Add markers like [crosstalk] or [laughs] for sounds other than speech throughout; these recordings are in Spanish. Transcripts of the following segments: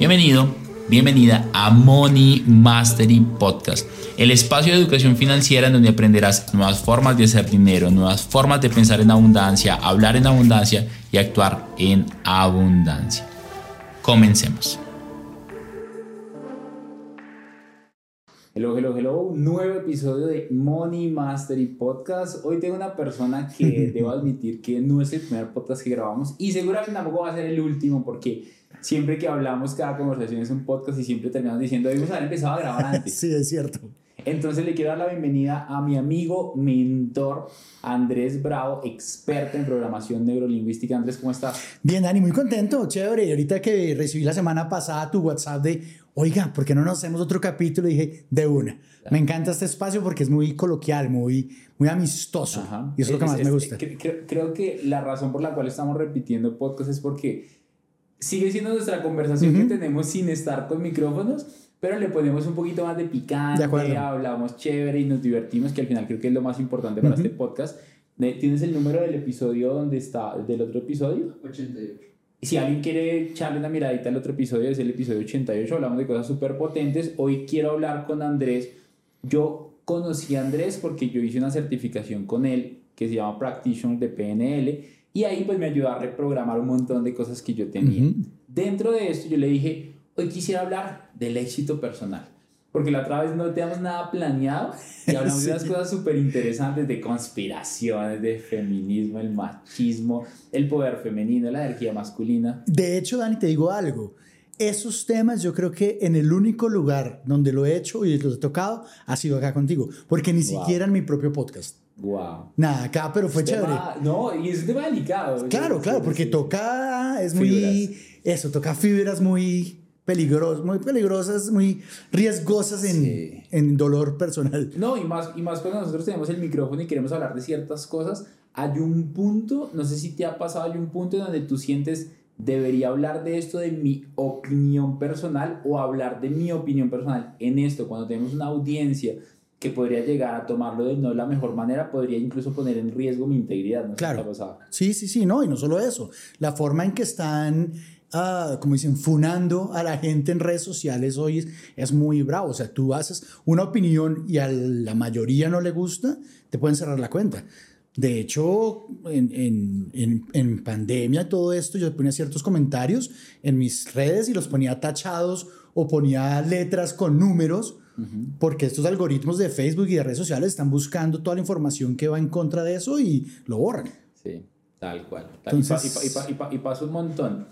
Bienvenido, bienvenida a Money Mastery Podcast, el espacio de educación financiera en donde aprenderás nuevas formas de hacer dinero, nuevas formas de pensar en abundancia, hablar en abundancia y actuar en abundancia. Comencemos. Hello, hello, hello, un nuevo episodio de Money Mastery Podcast. Hoy tengo una persona que [laughs] debo admitir que no es el primer podcast que grabamos y seguramente tampoco va a ser el último porque siempre que hablamos, cada conversación es un podcast y siempre terminamos diciendo, debimos haber empezado a grabar [laughs] antes. sí, es cierto. Entonces le quiero dar la bienvenida a mi amigo, mentor, Andrés Bravo, experto en programación neurolingüística. Andrés, ¿cómo estás? Bien, Dani, muy contento, chévere. Y ahorita que recibí la semana pasada tu WhatsApp de, oiga, ¿por qué no nos hacemos otro capítulo? Y dije, de una. Me encanta este espacio porque es muy coloquial, muy, muy amistoso. Y eso es, lo que más me gusta. Creo, creo que la razón por la cual estamos repitiendo podcast es porque sigue siendo nuestra conversación que tenemos sin estar con micrófonos, pero le ponemos un poquito más de picante, hablamos chévere y nos divertimos, que al final creo que es lo más importante para este podcast. ¿Tienes el número del episodio donde está, del otro episodio? 88. Si alguien quiere echarle una miradita al otro episodio, es el episodio 88, hablamos de cosas súper potentes. Hoy quiero hablar con Andrés. Yo conocí a Andrés porque yo hice una certificación con él que se llama Practitioner de PNL y ahí pues me ayudó a reprogramar un montón de cosas que yo tenía. Dentro de esto yo le dije, hoy quisiera hablar del éxito personal. Porque la otra vez no teníamos nada planeado y hablamos de [laughs] unas cosas súper interesantes de conspiraciones, de feminismo, el machismo, el poder femenino, la energía masculina. De hecho, Dani, te digo algo. Esos temas yo creo que en el único lugar donde lo he hecho y lo he tocado ha sido acá contigo, porque ni siquiera en mi propio podcast. Wow. Nada, acá, pero fue chévere. no, y es un tema delicado. Claro, claro, porque toca, es muy, eso, toca fibras muy peligrosas, muy peligrosas, muy riesgosas en, en, dolor personal. No, y más, y más cuando nosotros tenemos el micrófono y queremos hablar de ciertas cosas, hay un punto, no sé si te ha pasado, hay un punto en donde tú sientes, debería hablar de esto de mi opinión personal o hablar de mi opinión personal en esto, cuando tenemos una audiencia que podría llegar a tomarlo de no la mejor manera, podría incluso poner en riesgo mi integridad. ¿no? Claro. Sí, sí, sí, no, y no solo eso. La forma en que están, uh, como dicen, funando a la gente en redes sociales hoy es, muy bravo. O sea, tú haces una opinión y a la mayoría no le gusta, te pueden cerrar la cuenta. De hecho, en, en, en, en pandemia, todo esto, yo ponía ciertos comentarios en mis redes y los ponía tachados o ponía letras con números porque estos algoritmos de Facebook y de redes sociales están buscando toda la información que va en contra de eso y lo borran. Sí, tal cual. y, pasa un montón.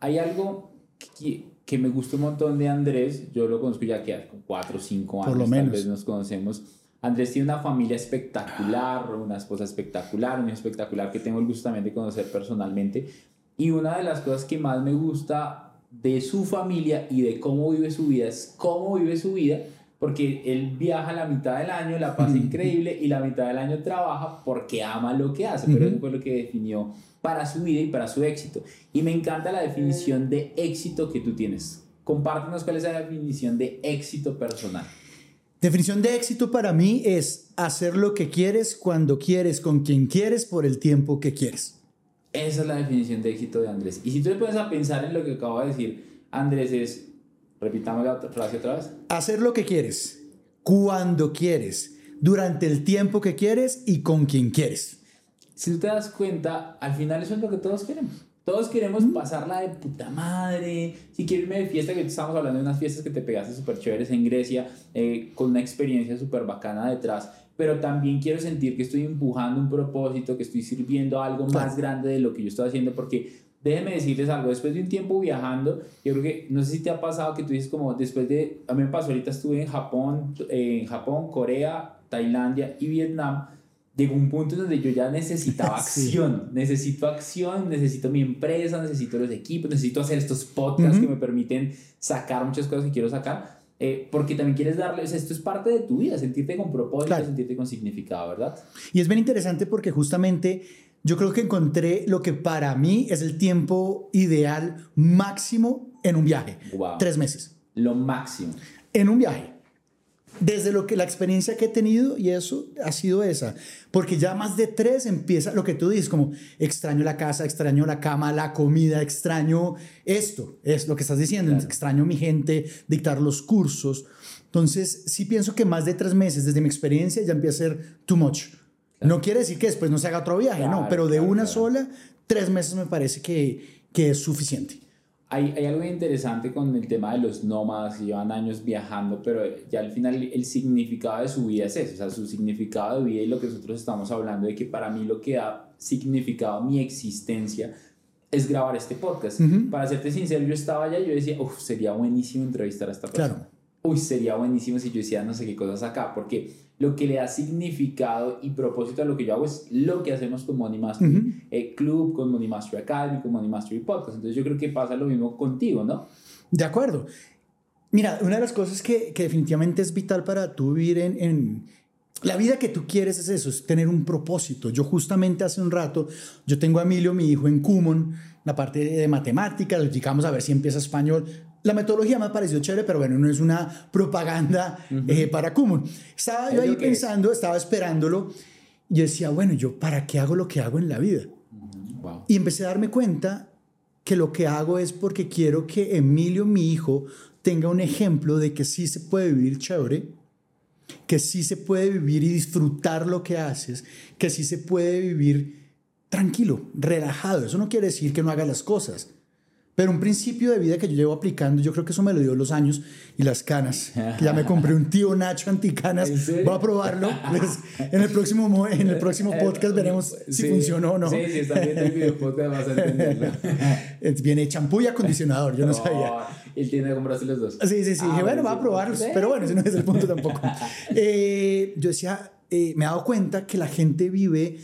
Hay algo que, que, me gusta un montón de Andrés, yo lo conozco ya que hace 4 o 5 años, Por lo menos. tal vez nos conocemos. Andrés tiene una familia espectacular, una esposa espectacular, un espectacular que tengo el gusto también de conocer personalmente. Y una de las cosas que más me gusta de su familia y de cómo vive su vida es cómo vive su vida porque él viaja la mitad del año, la pasa increíble y la mitad del año trabaja porque ama lo que hace, pero eso fue lo que definió para su vida y para su éxito. Y me encanta la definición de éxito que tú tienes. Compártenos cuál es la definición de éxito personal. Definición de éxito para mí es hacer lo que quieres, cuando quieres, con quien quieres, por el tiempo que quieres. Esa es la definición de éxito de Andrés. Y si tú te pones a pensar en lo que acabo de decir, Andrés es Repitamos la frase otra vez. Hacer lo que quieres, cuando quieres, durante el tiempo que quieres y con quien quieres. Si tú te das cuenta, al final eso es lo que todos queremos. Todos queremos pasarla de puta madre. Si quiero irme de fiesta, que estamos hablando de unas fiestas que te pegaste súper chéveres en Grecia, eh, con una experiencia súper bacana detrás. Pero también quiero sentir que estoy empujando un propósito, que estoy sirviendo algo más grande de lo que yo estoy haciendo, porque déjenme decirles algo, después de un tiempo viajando, yo creo que, no sé si te ha pasado que tú dices como, después de, a mí me pasó, ahorita estuve en Japón, en Japón, Corea, Tailandia y Vietnam, llegó un punto donde yo ya necesitaba [laughs] acción, necesito acción, necesito mi empresa, necesito los equipos, necesito hacer estos podcasts que me permiten sacar muchas cosas que quiero sacar, eh, porque también quieres darles, esto es parte de tu vida, sentirte con propósito, sentirte con significado, ¿verdad? Y es bien interesante porque justamente yo creo que encontré lo que para mí es el tiempo ideal máximo en un viaje. Tres meses. Lo máximo. En un viaje. desde lo que la experiencia que he tenido y eso ha sido esa, porque ya más de tres empieza lo que tú dices, como extraño la casa, extraño la cama, la comida, extraño esto, es lo que estás diciendo, extraño mi gente, dictar los cursos. Entonces, sí pienso que más de tres meses desde mi experiencia ya empieza a ser too much. No quiere decir que después no se haga otro viaje, no, pero de una sola, tres meses me parece que, que es suficiente. Hay, hay, algo interesante con el tema de los nómadas que llevan años viajando, pero ya al final el significado de su vida es eso, o sea, su significado de vida y lo que nosotros estamos hablando de que para mí lo que ha significado mi existencia es grabar este podcast. Para serte sincero, yo estaba allá y yo decía, uff, sería buenísimo entrevistar a esta persona. Claro. Uy, sería buenísimo si yo hiciera no sé qué cosas acá, porque lo que le da significado y propósito a lo que yo hago es lo que hacemos con Money Mastery eh, Club, con Money Mastery Academy, con Money Mastery Podcast. Entonces yo creo que pasa lo mismo contigo, ¿no? De acuerdo. Mira, una de las cosas que, que definitivamente es vital para tú vivir en, en, la vida que tú quieres es eso, es tener un propósito. Yo justamente hace un rato, yo tengo a Emilio, mi hijo, en Kumon, la parte de matemáticas, le explicamos a ver si empieza español. La metodología me ha parecido chévere, pero bueno, no es una propaganda eh, para Kumon. Estaba yo ahí pensando, estaba esperándolo, y decía, bueno, ¿yo para qué hago lo que hago en la vida? Y empecé a darme cuenta que lo que hago es porque quiero que Emilio, mi hijo, tenga un ejemplo de que sí se puede vivir chévere, que sí se puede vivir y disfrutar lo que haces, que sí se puede vivir tranquilo, relajado. Eso no quiere decir que no haga las cosas. Pero un principio de vida que yo llevo aplicando, yo creo que eso me lo dio los años y las canas. ya me compré un tío Nacho anticanas. [laughs] Voy a probarlo. Pues, en el próximo, en el próximo [laughs] podcast veremos si funcionó o no. Sí, si está viendo el video [laughs] podcast vas a entenderlo. Viene champú y acondicionador, yo no, sabía. Y tiene que comprarse los dos. Sí, sí, sí. Ah, bueno, va a probarlos. Pero bueno, ese no es el punto tampoco. Eh, yo decía, eh, me he dado cuenta que la gente vive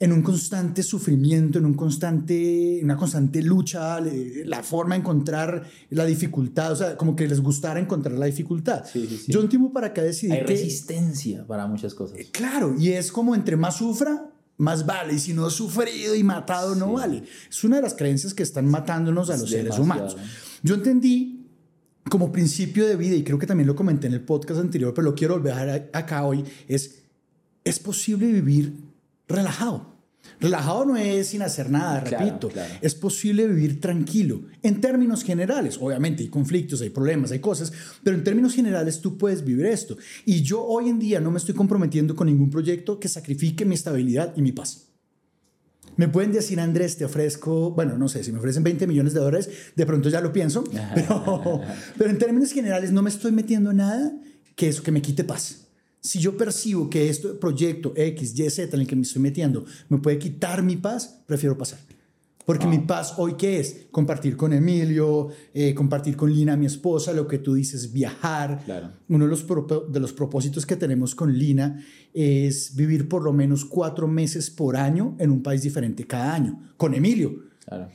en un constante sufrimiento, en un constante, una constante lucha, la forma de encontrar la dificultad, o sea, como que les gustara encontrar la dificultad. Yo un tiempo para acá decidí Hay resistencia para muchas cosas. Eh, claro, y es como entre más sufra, más vale, y si no sufrido y matado, no vale. Es una de las creencias que están matándonos a los seres humanos. Yo entendí como principio de vida, y creo que también lo comenté en el podcast anterior, pero lo quiero volver acá hoy, es, es posible vivir relajado. Relajado no es sin hacer nada, repito. Es posible vivir tranquilo. En términos generales, obviamente hay conflictos, hay problemas, hay cosas, pero en términos generales tú puedes vivir esto. Y yo hoy en día no me estoy comprometiendo con ningún proyecto que sacrifique mi estabilidad y mi paz. Me pueden decir, Andrés, te ofrezco, bueno, no sé, si me ofrecen 20 millones de dólares, de pronto ya lo pienso, [laughs] pero, pero en términos generales no me estoy metiendo nada que eso que me quite paz. Si yo percibo que este proyecto X, Y, Z en el que me estoy metiendo me puede quitar mi paz, prefiero pasar. Porque mi paz hoy, ¿qué es? Compartir con Emilio, eh, compartir con Lina, mi esposa, lo que tú dices, viajar. Uno de los, de los propósitos que tenemos con Lina es vivir por lo menos cuatro meses por año en un país diferente cada año, con Emilio.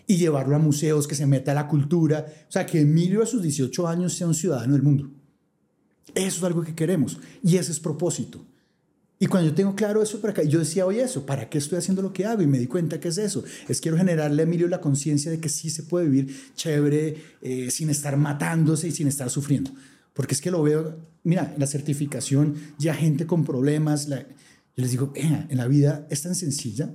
Y llevarlo a museos, que se meta a la cultura. O sea, que Emilio a sus 18 años sea un ciudadano del mundo. Eso es algo que queremos y ese es propósito. Y cuando yo tengo claro eso para acá, yo decía, oye, eso, ¿para qué estoy haciendo lo que hago? Y me di cuenta que es eso. Es quiero generarle a Emilio la conciencia de que sí se puede vivir chévere, eh, sin estar matándose y sin estar sufriendo. Porque es que lo veo, mira, la certificación, ya gente con problemas, yo les digo, en la vida es tan sencilla.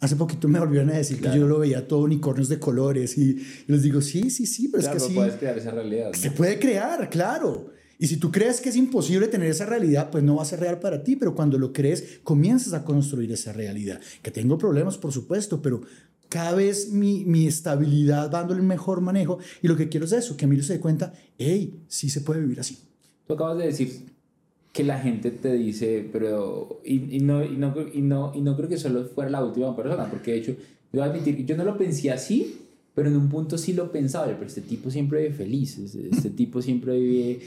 Hace poquito me volvieron a decir que yo lo veía todo unicornios de colores y, les digo, sí, sí, sí, pero es que sí. puedes crear esa realidad. Se puede crear, claro. Y si tú crees que es imposible tener esa realidad, pues no va a ser real para ti, pero cuando lo crees, comienzas a construir esa realidad. Que tengo problemas, por supuesto, pero cada vez mi, mi estabilidad dándole un mejor manejo y lo que quiero es eso, que Emilio se dé cuenta, hey, sí se puede vivir así. Tú acabas de decir que la gente te dice, pero, y, y, no, y, no, y, no, y no creo que solo fuera la última persona, porque de hecho, a admitir, yo no lo pensé así, pero en un punto sí lo pensaba, pero este tipo siempre vive feliz, este tipo siempre vive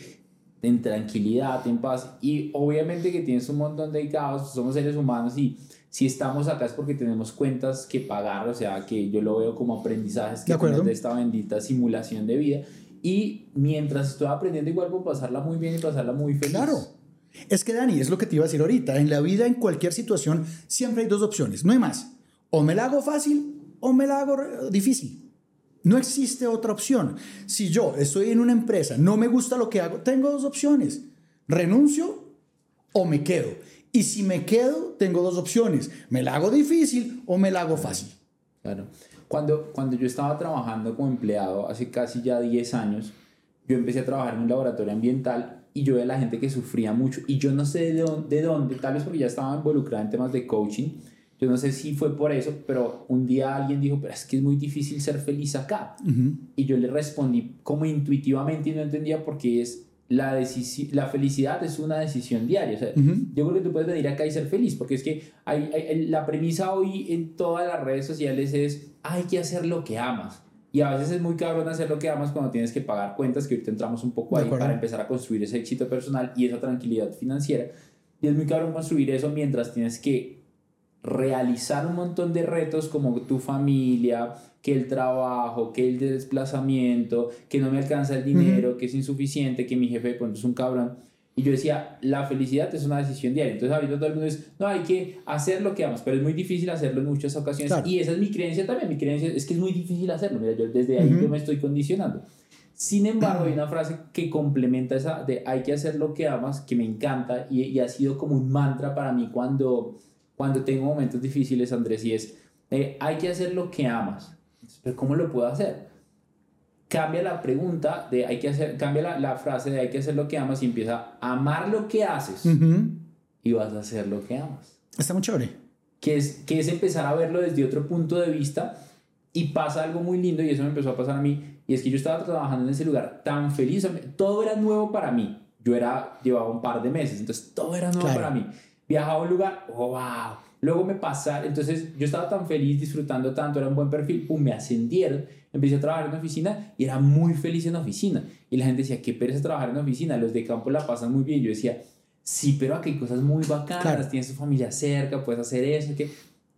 en tranquilidad, en paz. Y obviamente que tienes un montón de caos, somos seres humanos y si estamos acá es porque tenemos cuentas que pagar, o sea, que yo lo veo como aprendizajes que de, de esta bendita simulación de vida. Y mientras estoy aprendiendo, igual puedo pasarla muy bien y pasarla muy feliz. Claro. Es que Dani, es lo que te iba a decir ahorita. En la vida, en cualquier situación, siempre hay dos opciones, no hay más. O me la hago fácil o me la hago difícil. No existe otra opción. Si yo estoy en una empresa, no me gusta lo que hago, tengo dos opciones. renuncio o me quedo. Y si me quedo, tengo dos opciones. Me la hago difícil o me la hago fácil. Claro. Cuando, cuando yo estaba trabajando como empleado hace casi ya 10 años, yo empecé a trabajar en un laboratorio ambiental y yo veía la gente que sufría mucho y yo no sé de dónde, de dónde, tal vez porque ya estaba involucrada en temas de coaching, yo no sé si fue por eso, pero un día alguien dijo, pero es que es muy difícil ser feliz acá. Y yo le respondí como intuitivamente y no entendía por qué es la, la felicidad es una decisión diaria. O sea, Yo creo que tú puedes venir acá y ser feliz, porque es que hay, la premisa hoy en todas las redes sociales es, hay que hacer lo que amas. Y a veces es muy cabrón hacer lo que amas cuando tienes que pagar cuentas, que ahorita entramos un poco ahí para empezar a construir ese éxito personal y esa tranquilidad financiera. Y es muy cabrón construir eso mientras tienes que realizar un montón de retos como tu familia, que el trabajo, que el desplazamiento, que no me alcanza el dinero, que es insuficiente, que mi jefe de es un cabrón. Y yo decía, la felicidad es una decisión diaria. Entonces ahorita todo el mundo dice, no, hay que hacer lo que amas, pero es muy difícil hacerlo en muchas ocasiones. Y esa es mi creencia también. Mi creencia es que es muy difícil hacerlo. Mira, yo desde ahí yo me estoy condicionando. Sin embargo, hay [clears throat] una frase que complementa esa de hay que hacer lo que amas, que me encanta y, y ha sido como un mantra para mí cuando cuando tengo momentos difíciles, Andrés, y es, eh, hay que hacer lo que amas. Pero ¿cómo lo puedo hacer? Cambia la pregunta de hay que hacer, cambia la, la frase de hay que hacer lo que amas y empieza a amar lo que haces y vas a hacer lo que amas. Está muy chévere. Que es, que es empezar a verlo desde otro punto de vista y pasa algo muy lindo y eso me empezó a pasar a mí y es que yo estaba trabajando en ese lugar tan feliz, todo era nuevo para mí. Yo era, llevaba un par de meses, entonces todo era nuevo para mí viajaba a un lugar, oh, wow. Luego me pasa, entonces yo estaba tan feliz, disfrutando tanto, era un buen perfil, pum, me ascendieron, empecé a trabajar en oficina y era muy feliz en oficina. Y la gente decía, qué pereza trabajar en oficina, los de campo la pasan muy bien. Yo decía, sí, pero aquí hay cosas muy bacanas, tienes tu familia cerca, puedes hacer eso, que...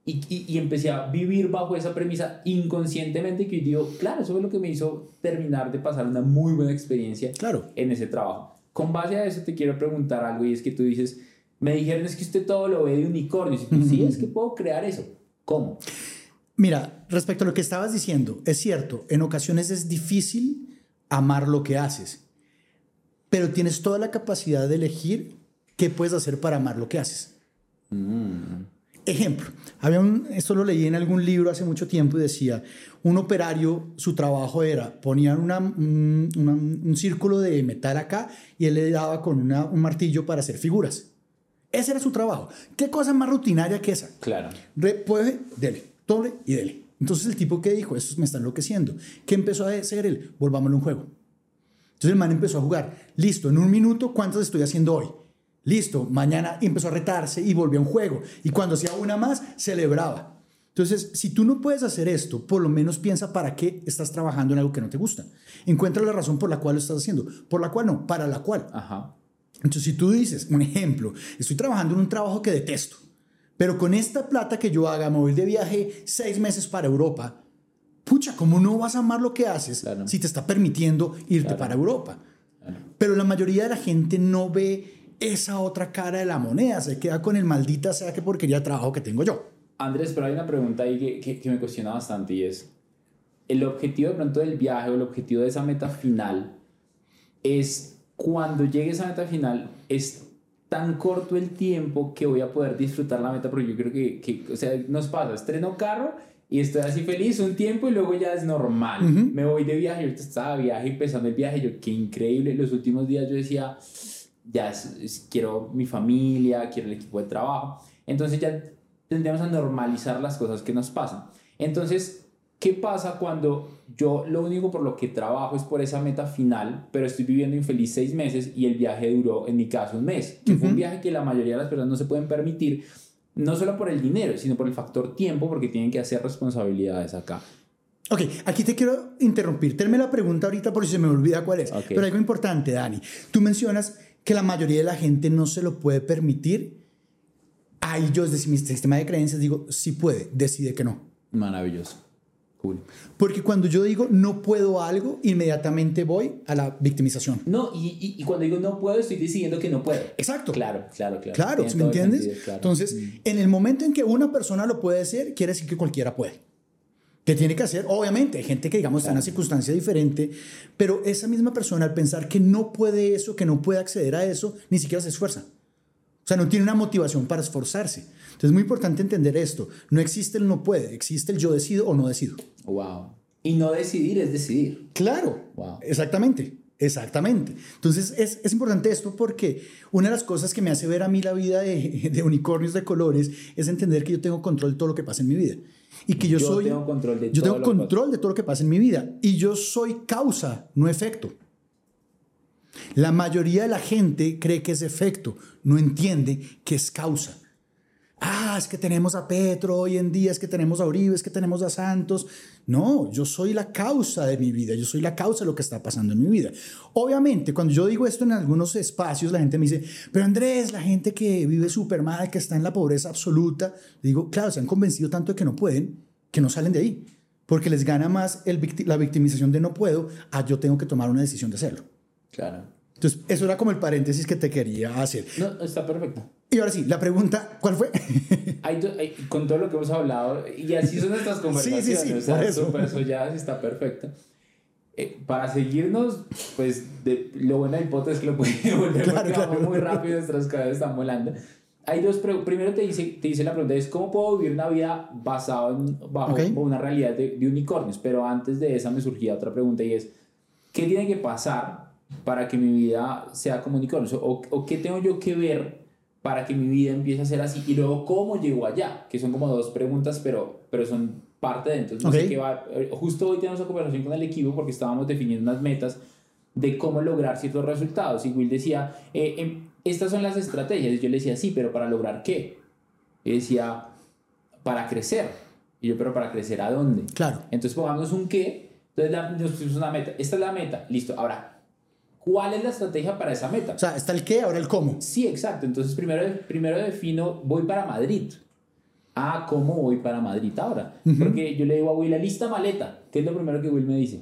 Y, y, y, empecé a vivir bajo esa premisa inconscientemente que yo digo, claro, eso fue lo que me hizo terminar de pasar una muy buena experiencia claro. en ese trabajo. Con base a eso te quiero preguntar algo y es que tú dices, me dijeron es que usted todo lo ve de unicornio. Y sí, es que puedo crear eso. ¿Cómo? Mira, respecto a lo que estabas diciendo, es cierto, en ocasiones es difícil amar lo que haces, pero tienes toda la capacidad de elegir qué puedes hacer para amar lo que haces. Mm. Ejemplo, había un, esto lo leí en algún libro hace mucho tiempo y decía, un operario, su trabajo era, ponían una, un, un, círculo de metal acá y él le daba con un martillo para hacer figuras. Ese era su trabajo. ¿Qué cosa más rutinaria que esa? Claro. puede, dele, doble y dele. Entonces el tipo que dijo, esto me está enloqueciendo. ¿Qué empezó a hacer él? Volvámoslo un juego. Entonces el man empezó a jugar. Listo, en un minuto, ¿cuántas estoy haciendo hoy? Listo, mañana empezó a retarse y volvió a un juego. Y cuando hacía una más, celebraba. Entonces, si tú no puedes hacer esto, por lo menos piensa para qué estás trabajando en algo que no te gusta. Encuentra la razón por la cual lo estás haciendo. Por la cual no, para la cual. Ajá. Entonces, si tú dices, un ejemplo, estoy trabajando en un trabajo que detesto, pero con esta plata que yo haga, me voy de viaje seis meses para Europa, pucha, ¿cómo no vas a amar lo que haces si te está permitiendo irte para Europa? Pero la mayoría de la gente no ve esa otra cara de la moneda, se queda con el maldita sea que porquería de trabajo que tengo yo. Andrés, pero hay una pregunta ahí que, que, que me cuestiona bastante y es, el objetivo de pronto del viaje o el objetivo de esa meta final es cuando llegue esa meta final, es tan corto el tiempo que voy a poder disfrutar la meta, porque yo creo que, que o sea, nos pasa, estreno carro y estoy así feliz un tiempo y luego ya es normal. Me voy de viaje, ahorita estaba de viaje, empezando el viaje, yo qué increíble, los últimos días yo decía, ya quiero mi familia, quiero el equipo de trabajo, entonces ya tendríamos a normalizar las cosas que nos pasan. Entonces, ¿Qué pasa cuando yo lo único por lo que trabajo es por esa meta final, pero estoy viviendo infeliz seis meses y el viaje duró, en mi caso, un mes? Que fue un viaje que la mayoría de las personas no se pueden permitir, no solo por el dinero, sino por el factor tiempo, porque tienen que hacer responsabilidades acá. Ok, aquí te quiero interrumpir. Tenme la pregunta ahorita por si se me olvida cuál es. Pero algo importante, Dani. Tú mencionas que la mayoría de la gente no se lo puede permitir. Ahí yo, desde mi sistema de creencias, digo, sí puede, decide que no. Maravilloso. Porque cuando yo digo no puedo algo, inmediatamente voy a la victimización. No, y, y, cuando digo no puedo, estoy diciendo que no puedo. Exacto. Claro, claro, claro. Claro, ¿me entiendes? Entonces, mm. en el momento en que una persona lo puede hacer, quiere decir que cualquiera puede. que tiene que hacer, obviamente, hay gente que digamos está en una circunstancia diferente, pero esa misma persona al pensar que no puede eso, que no puede acceder a eso, ni siquiera se esfuerza. O sea, no tiene una motivación para esforzarse. Entonces es muy importante entender esto. No existe el no puede, existe el yo decido o no decido. Wow. Y no decidir es decidir. Claro. Wow. Exactamente. Exactamente. Entonces es, es, importante esto porque una de las cosas que me hace ver a mí la vida de, de, unicornios de colores es entender que yo tengo control de todo lo que pasa en mi vida. Y que yo, yo soy... Tengo control de yo todo tengo control de todo lo que pasa en mi vida. Y yo soy causa, no efecto. La mayoría de la gente cree que es efecto, no entiende que es causa. Ah, es que tenemos a Petro hoy en día, es que tenemos a Uribe, es que tenemos a Santos. No, yo soy la causa de mi vida, yo soy la causa de lo que está pasando en mi vida. Obviamente, cuando yo digo esto en algunos espacios, la gente me dice, pero Andrés, la gente que vive súper mal, que está en la pobreza absoluta, digo, claro, se han convencido tanto de que no pueden, que no salen de ahí, porque les gana más el la victimización de no puedo a yo tengo que tomar una decisión de hacerlo. Claro. Entonces, eso era como el paréntesis que te quería hacer. No, está perfecto. Y ahora sí, la pregunta, ¿cuál fue? [laughs] hay, hay, con todo lo que hemos hablado, y así son nuestras conversaciones, [laughs] sí, sí, sí, o sea, por eso. Super, eso ya está perfecto. Eh, para seguirnos, pues de, lo bueno del podcast es que lo pueden [laughs] volver Claro, porque claro. vamos muy rápido, nuestras cabezas están volando. Hay dos primero te dice, te dice la pregunta es cómo puedo vivir una vida basada en, bajo Ok. una realidad de, de unicornios, pero antes de esa me surgía otra pregunta y es ¿qué tiene que pasar para que mi vida sea como unicornios? O, o qué tengo yo que ver para que mi vida empiece a ser así? Y luego, ¿cómo llego allá? Que son como dos preguntas, pero, pero son parte de entonces no Ok. sé qué va. eh, Justo hoy tenemos una conversación con el equipo porque estábamos definiendo unas metas de cómo lograr ciertos resultados. Y Will decía, eh, em, estas son las estrategias. Y yo le decía, sí, pero ¿para lograr qué? Y decía, para crecer. Y yo, pero ¿para crecer a dónde? Claro. Entonces pongamos un qué. Entonces la- nos pusimos una meta. Esta es la meta. Listo. Ahora, ¿cuál es la estrategia para esa meta? O sea, está el qué, ahora el cómo. Sí, exacto. Entonces primero, primero defino, voy para Madrid. Ah, ¿cómo voy para Madrid ahora? Porque yo le digo a Will, lista maleta. ¿Qué es lo primero que Will me dice?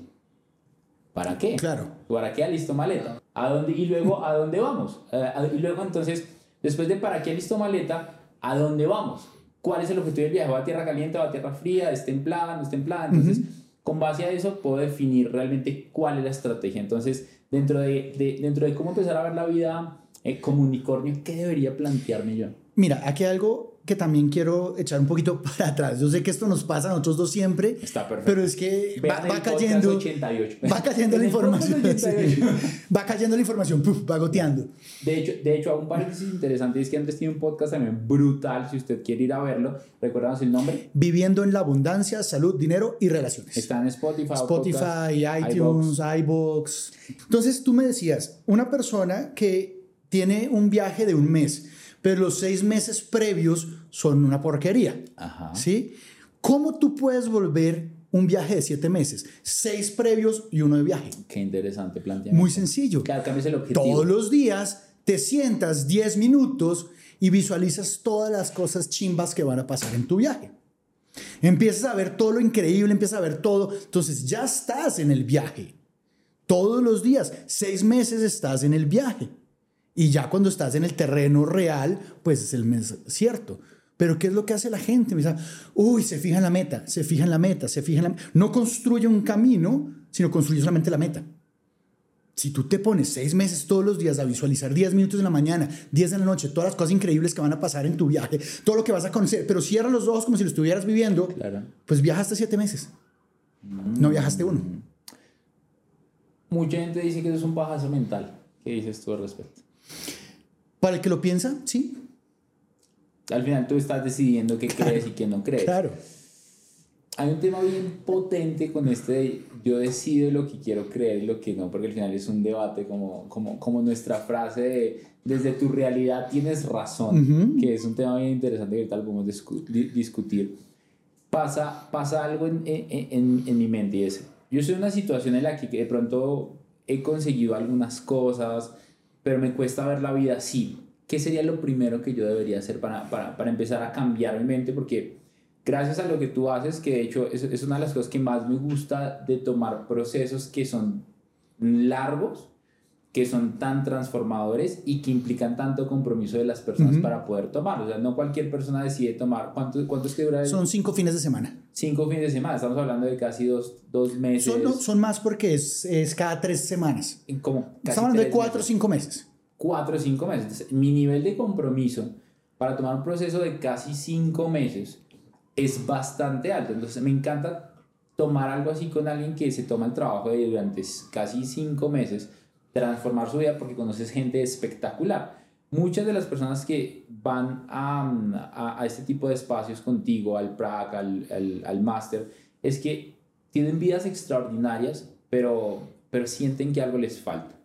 ¿Para qué? Claro. ¿Para qué listo maleta? ¿A dónde? Y luego, ¿a dónde vamos? A- y luego, entonces, después de para qué listo maleta, ¿a dónde vamos? ¿Cuál es el objetivo del viaje? ¿Va a tierra caliente? ¿Va a tierra fría? ¿Es templada? ¿No es templada? Entonces, con base a eso, puedo definir realmente cuál es la estrategia. Entonces, dentro de, de- dentro de cómo empezar a ver la vida eh, como unicornio, ¿qué debería plantearme yo? Mira, aquí hay algo que también quiero echar un poquito [laughs] para atrás. Yo sé que esto nos pasa a nosotros dos siempre, Está perfecto. pero es que va, va cayendo, 88. va cayendo la [laughs] información, 88. sí. [laughs] va cayendo la información, puf, va goteando. De hecho, de hecho, un paréntesis interesante, es que antes tiene un podcast también brutal, si usted quiere ir a verlo, recuérdanos el nombre, Viviendo en la abundancia, salud, dinero y relaciones. está en Spotify, Spotify, podcast, iTunes, iBox. Entonces tú me decías, una persona que tiene un viaje de un mes, pero los seis meses previos son una porquería. Ajá. ¿Sí? ¿Cómo tú puedes volver un viaje de siete meses? Seis previos y uno de viaje. Qué interesante planteamiento. Muy sencillo. Claro, cambies el objetivo. Todos los días te sientas 10 minutos y visualizas todas las cosas chimbas que van a pasar en tu viaje. Empiezas a ver todo lo increíble, empiezas a ver todo. Entonces ya estás en el viaje. Todos los días, seis meses estás en el viaje. Y ya cuando estás en el terreno real, pues es el mes cierto. Pero ¿qué es lo que hace la gente? Me dice, uy, se fija en la meta, se fija en la meta, se fija en la No construye un camino, sino construye solamente la meta. Si tú te pones seis meses todos los días a visualizar 10 minutos en la mañana, 10 en la noche, todas las cosas increíbles que van a pasar en tu viaje, todo lo que vas a conocer, pero cierras los ojos como si lo estuvieras viviendo, Claro. pues viajaste siete meses. No viajaste uno. Mucha gente dice que eso es un pajazo mental. ¿Qué dices tú al respecto? Para el que lo piensa, sí, Al final tú estás decidiendo qué crees y qué no crees. claro. Hay un tema bien potente con este de yo decido lo que quiero creer y lo que no, porque al final es un debate como, como, como nuestra frase de desde tu realidad tienes razón, que es un tema bien interesante que tal podemos discu- di- discutir. Pasa, pasa algo en, en, en, en mi mente y es, yo soy en una situación en la que de pronto he conseguido algunas cosas, pero me cuesta ver la vida así. ¿Qué sería lo primero que yo debería hacer para, para, para empezar a cambiar mi mente? Porque gracias a lo que tú haces, que de hecho es, es una de las cosas que más me gusta de tomar procesos que son largos, que son tan transformadores y que implican tanto compromiso de las personas para poder tomar. O sea, no cualquier persona decide tomar. ¿Cuánto, cuánto es que dura? Son cinco fines de semana. Cinco fines de semana. Estamos hablando de casi dos, dos meses. Son, son más porque es, es, cada tres semanas. ¿Cómo? Estamos hablando de cuatro o cinco meses. Cuatro o cinco meses. Entonces, mi nivel de compromiso para tomar un proceso de casi cinco meses es bastante alto. Entonces, me encanta tomar algo así con alguien que se toma el trabajo de durante casi cinco meses transformar su vida porque conoces gente espectacular. Muchas de las personas que van a, a, este tipo de espacios contigo, al PRAC, al, al, al máster, es que tienen vidas extraordinarias, pero, pero sienten que algo les falta.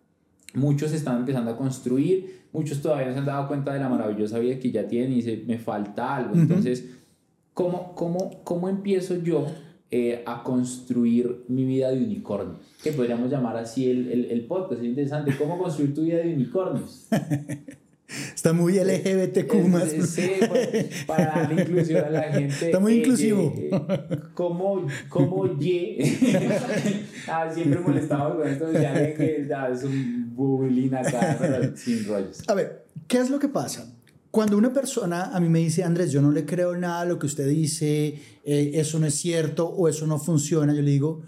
Muchos están empezando a construir, muchos todavía no se han dado cuenta de la maravillosa vida que ya tienen y dicen, me falta algo. Entonces, ¿cómo, cómo, ¿cómo empiezo yo eh, a construir mi vida de unicornio, que podríamos llamar así el, el, el podcast. Es interesante, ¿cómo construir tu vida de unicornios? [laughs] Está muy LGBTQ más. Sí, pues, para darle inclusión a la [laughs] gente. Está muy eh, inclusivo. Eh, ¿Cómo, cómo Y? [laughs] ah, siempre molestamos con esto, ya que es un bubulín acá, pero sin rollos. A ver, ¿qué es lo que pasa? Cuando una persona a mí me dice, Andrés, yo no le creo nada a lo que usted dice, eh, eso no es cierto o eso no funciona, yo le digo,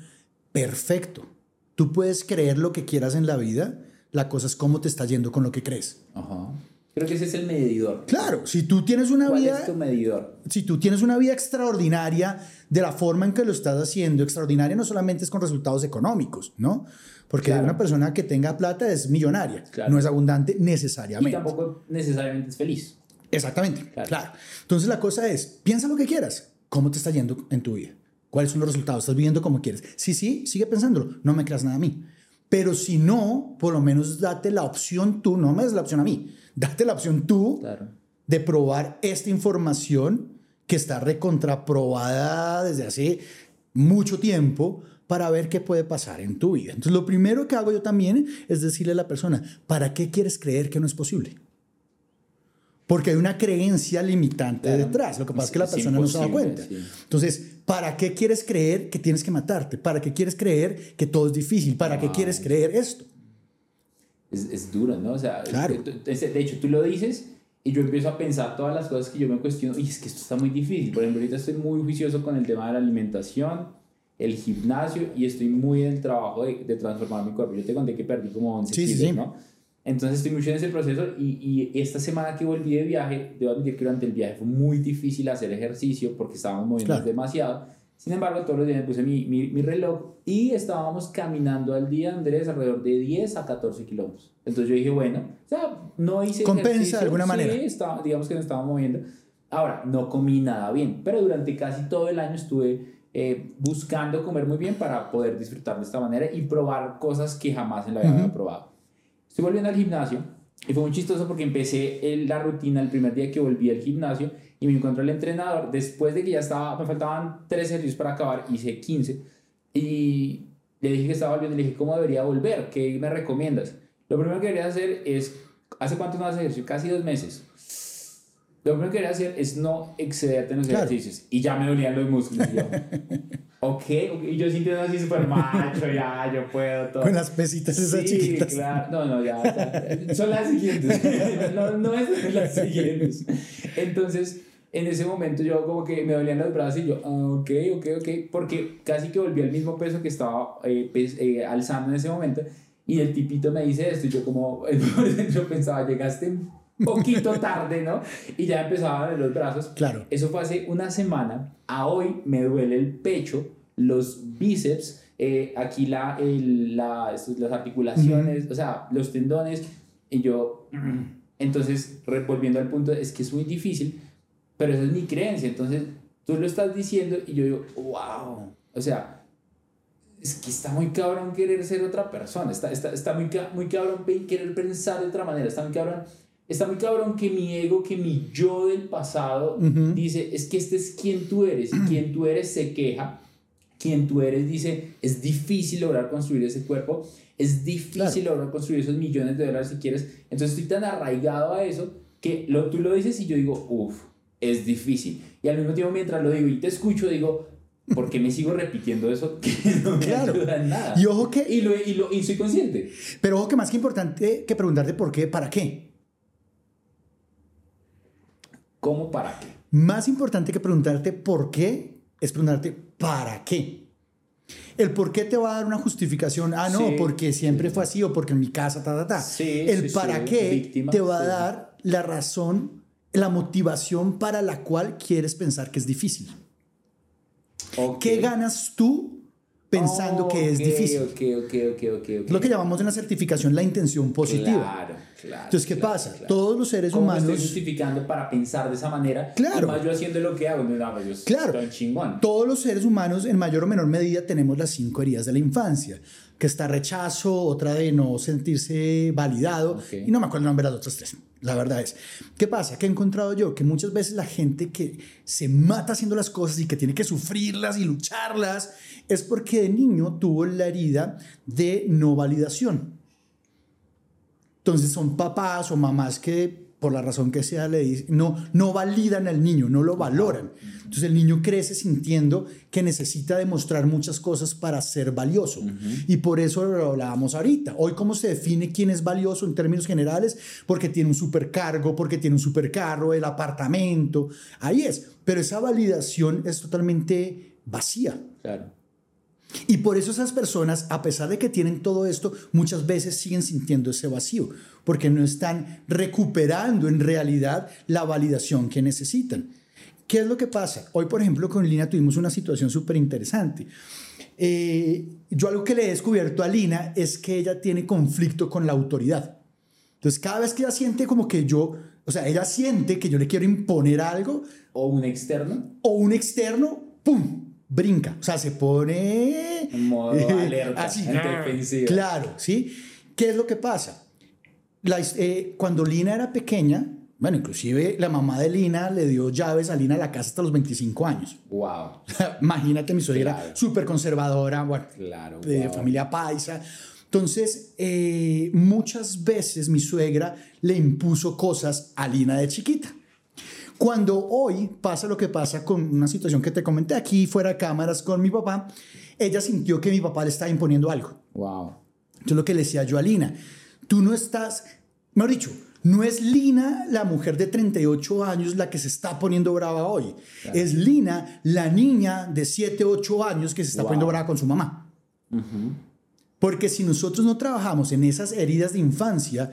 perfecto, tú puedes creer lo que quieras en la vida, la cosa es cómo te está yendo con lo que crees. Ajá. Creo que ese es el medidor. Claro, si tú tienes una ¿Cuál vida... es tu medidor? Si tú tienes una vida extraordinaria de la forma en que lo estás haciendo, extraordinaria no solamente es con resultados económicos, ¿no? Porque Claro. una persona que tenga plata es millonaria, Claro. no es abundante Y necesariamente. tampoco necesariamente es feliz. Exactamente, claro. Claro. Entonces la cosa es, piensa lo que quieras. ¿Cómo te está yendo en tu vida? ¿Cuáles son los resultados? ¿Estás viviendo como quieres? Sí, sí, sigue pensándolo. No me creas nada a mí. Pero si no, por lo menos date la opción tú, no me des la opción a mí, date la opción tú de probar esta información que está recontraprobada desde hace mucho tiempo para ver qué puede pasar en tu vida. Entonces, lo primero que hago yo también es decirle a la persona, ¿para qué quieres creer que no es posible? Porque hay una creencia limitante Claro. detrás. Lo que pasa es que la persona no se da cuenta. sí. Entonces, ¿para qué quieres creer que tienes que matarte? ¿Para qué quieres creer que todo es difícil? ¿Para qué quieres creer esto? Es, es duro, ¿no? O sea, Claro. de hecho, tú lo dices y yo empiezo a pensar todas las cosas que yo me cuestiono. Y es que esto está muy difícil. Por ejemplo, ahorita estoy muy juicioso con el tema de la alimentación, el gimnasio y estoy muy en el trabajo de, de transformar mi cuerpo. Yo te conté que perdí como 11 Sí, kilos, sí. ¿no? Entonces estoy mucho en ese proceso y, y esta semana que volví de viaje, debo admitir que durante el viaje fue muy difícil hacer ejercicio porque estábamos moviendo Claro. demasiado. Sin embargo, todos los días me puse mi, mi, mi reloj y estábamos caminando al día, Andrés, alrededor de 10 a 14 kilómetros. Entonces yo dije, bueno, o sea, no hice Compensa de ejercicio, alguna sí, manera. estaba- digamos que nos estábamos moviendo. Ahora, no comí nada bien, pero durante casi todo el año estuve eh, buscando comer muy bien para poder disfrutar de esta manera y probar cosas que jamás en la vida había Ujú. probado. Estoy volviendo al gimnasio y fue muy chistoso porque empecé el- la rutina el primer día que volví al gimnasio y me encontró el entrenador después de que ya estaba, me faltaban tres ejercicios para acabar, hice 15 y le dije que estaba volviendo y le dije, ¿cómo debería volver? ¿Qué me recomiendas? Lo primero que deberías hacer es, ¿hace cuánto no haces ejercicio? Casi dos meses. Lo primero que deberías hacer es no excederte en los Claro. ejercicios. Y ya me dolían los músculos. Y yo, [laughs] ok, ok. Y yo sintiendo así súper macho, ya, yo puedo todo. Con las pesitas esas Sí, chiquitas. claro. No, no, ya, ya. Son las siguientes. [laughs] No, no es las siguientes. Entonces, en ese momento yo como que me dolían los brazos y yo, ah, ok, ok, ok. Porque casi que volví al mismo peso que estaba eh, pes- eh, alzando en ese momento. Y el tipito me dice esto y yo como, [laughs] dentro pensaba, llegaste [laughs] poquito tarde, ¿no? Y ya empezaba a los brazos. Claro. Eso fue hace una semana. A hoy me duele el pecho, los bíceps, eh, aquí la, el- la, las articulaciones, o sea, los tendones. Y yo, [clears throat] entonces, volviendo al punto, es que es muy difícil, pero esa es mi creencia. Entonces, tú lo estás diciendo y yo digo, wow. O sea, es que está muy cabrón querer ser otra persona. Está, está, está muy, muy cabrón querer pensar de otra manera. Está muy cabrón. Está muy cabrón que mi ego, que mi yo del pasado Ujú. dice, es que este es quien tú eres y quien tú eres se queja. Quien tú eres dice, es difícil lograr construir ese cuerpo, es difícil lograr construir esos millones de dólares si quieres. Entonces estoy tan arraigado a eso que lo, tú lo dices y yo digo, uff, es difícil. Y al mismo tiempo mientras lo digo y te escucho, digo, ¿por qué me sigo repitiendo eso [laughs] que no me Claro. ayuda en nada? Y ojo que- Y, lo, y, lo- y soy consciente. Pero ojo que más que importante que preguntarte por qué, ¿para qué? ¿Cómo para qué? Más importante que preguntarte por qué es preguntarte para qué. El por qué te va a dar una justificación. Ah, no, Sí. porque siempre fue así o porque en mi casa, ta, ta, ta. Sí, El para qué víctima, te va a dar la razón, la motivación para la cual quieres pensar que es difícil. ¿Qué ganas tú pensando que es Ok, difícil? Ok, ok, ok, ok. ok. Es lo que llamamos en la certificación la intención positiva. Claro, claro. Entonces, ¿qué claro, pasa? claro. Todos los seres ¿Cómo me humanos... estoy justificando para pensar de esa manera? Claro. Más yo haciendo lo que hago. No, no, yo Claro. estoy chingón. Todos los seres humanos, en mayor o menor medida, tenemos las cinco heridas de la infancia, que está rechazo, otra de no sentirse validado, Ok. y no me acuerdo el nombre de las otras tres. La verdad es, ¿qué pasa? Que he encontrado yo que muchas veces la gente que se mata haciendo las cosas y que tiene que sufrirlas y lucharlas es porque de niño tuvo la herida de no validación. Entonces son papás o mamás que por la razón que sea le dicen, no, no validan al niño, no lo valoran. Entonces el niño crece sintiendo que necesita demostrar muchas cosas para ser valioso. Y por eso lo hablábamos ahorita. Hoy cómo se define quién es valioso en términos generales, porque tiene un supercargo, porque tiene un supercarro, el apartamento, ahí es. Pero esa validación es totalmente vacía. Claro. Y por eso esas personas, a pesar de que tienen todo esto, muchas veces siguen sintiendo ese vacío, porque no están recuperando en realidad la validación que necesitan. ¿Qué es lo que pasa? Hoy, por ejemplo, con Lina tuvimos una situación súper interesante. Eh, yo algo que le he descubierto a Lina es que ella tiene conflicto con la autoridad. Entonces, cada vez que ella siente como que yo, o sea, ella siente que yo le quiero imponer algo, O un externo. o un externo, ¡pum! Brinca. O sea, se pone... En modo [laughs] alerta, Así. en defensiva. Claro, ¿sí? ¿Qué es lo que pasa? La eh, cuando Lina era pequeña, bueno, inclusive la mamá de Lina le dio llaves a Lina a la casa hasta los 25 años. Wow. [laughs] Imagínate, mi suegra Claro. súper conservadora, bueno, Claro. de wow. familia paisa. Entonces, eh, muchas veces mi suegra le impuso cosas a Lina de chiquita. Cuando hoy pasa lo que pasa con una situación que te comenté aquí fuera de cámaras con mi papá, ella sintió que mi papá le estaba imponiendo algo. Wow. Entonces lo que le decía yo a Lina, tú no estás, mejor dicho, no es Lina la mujer de 38 años la que se está poniendo brava hoy. Es Lina la niña de 7, 8 años que se está Wow. poniendo brava con su mamá. Porque si nosotros no trabajamos en esas heridas de infancia,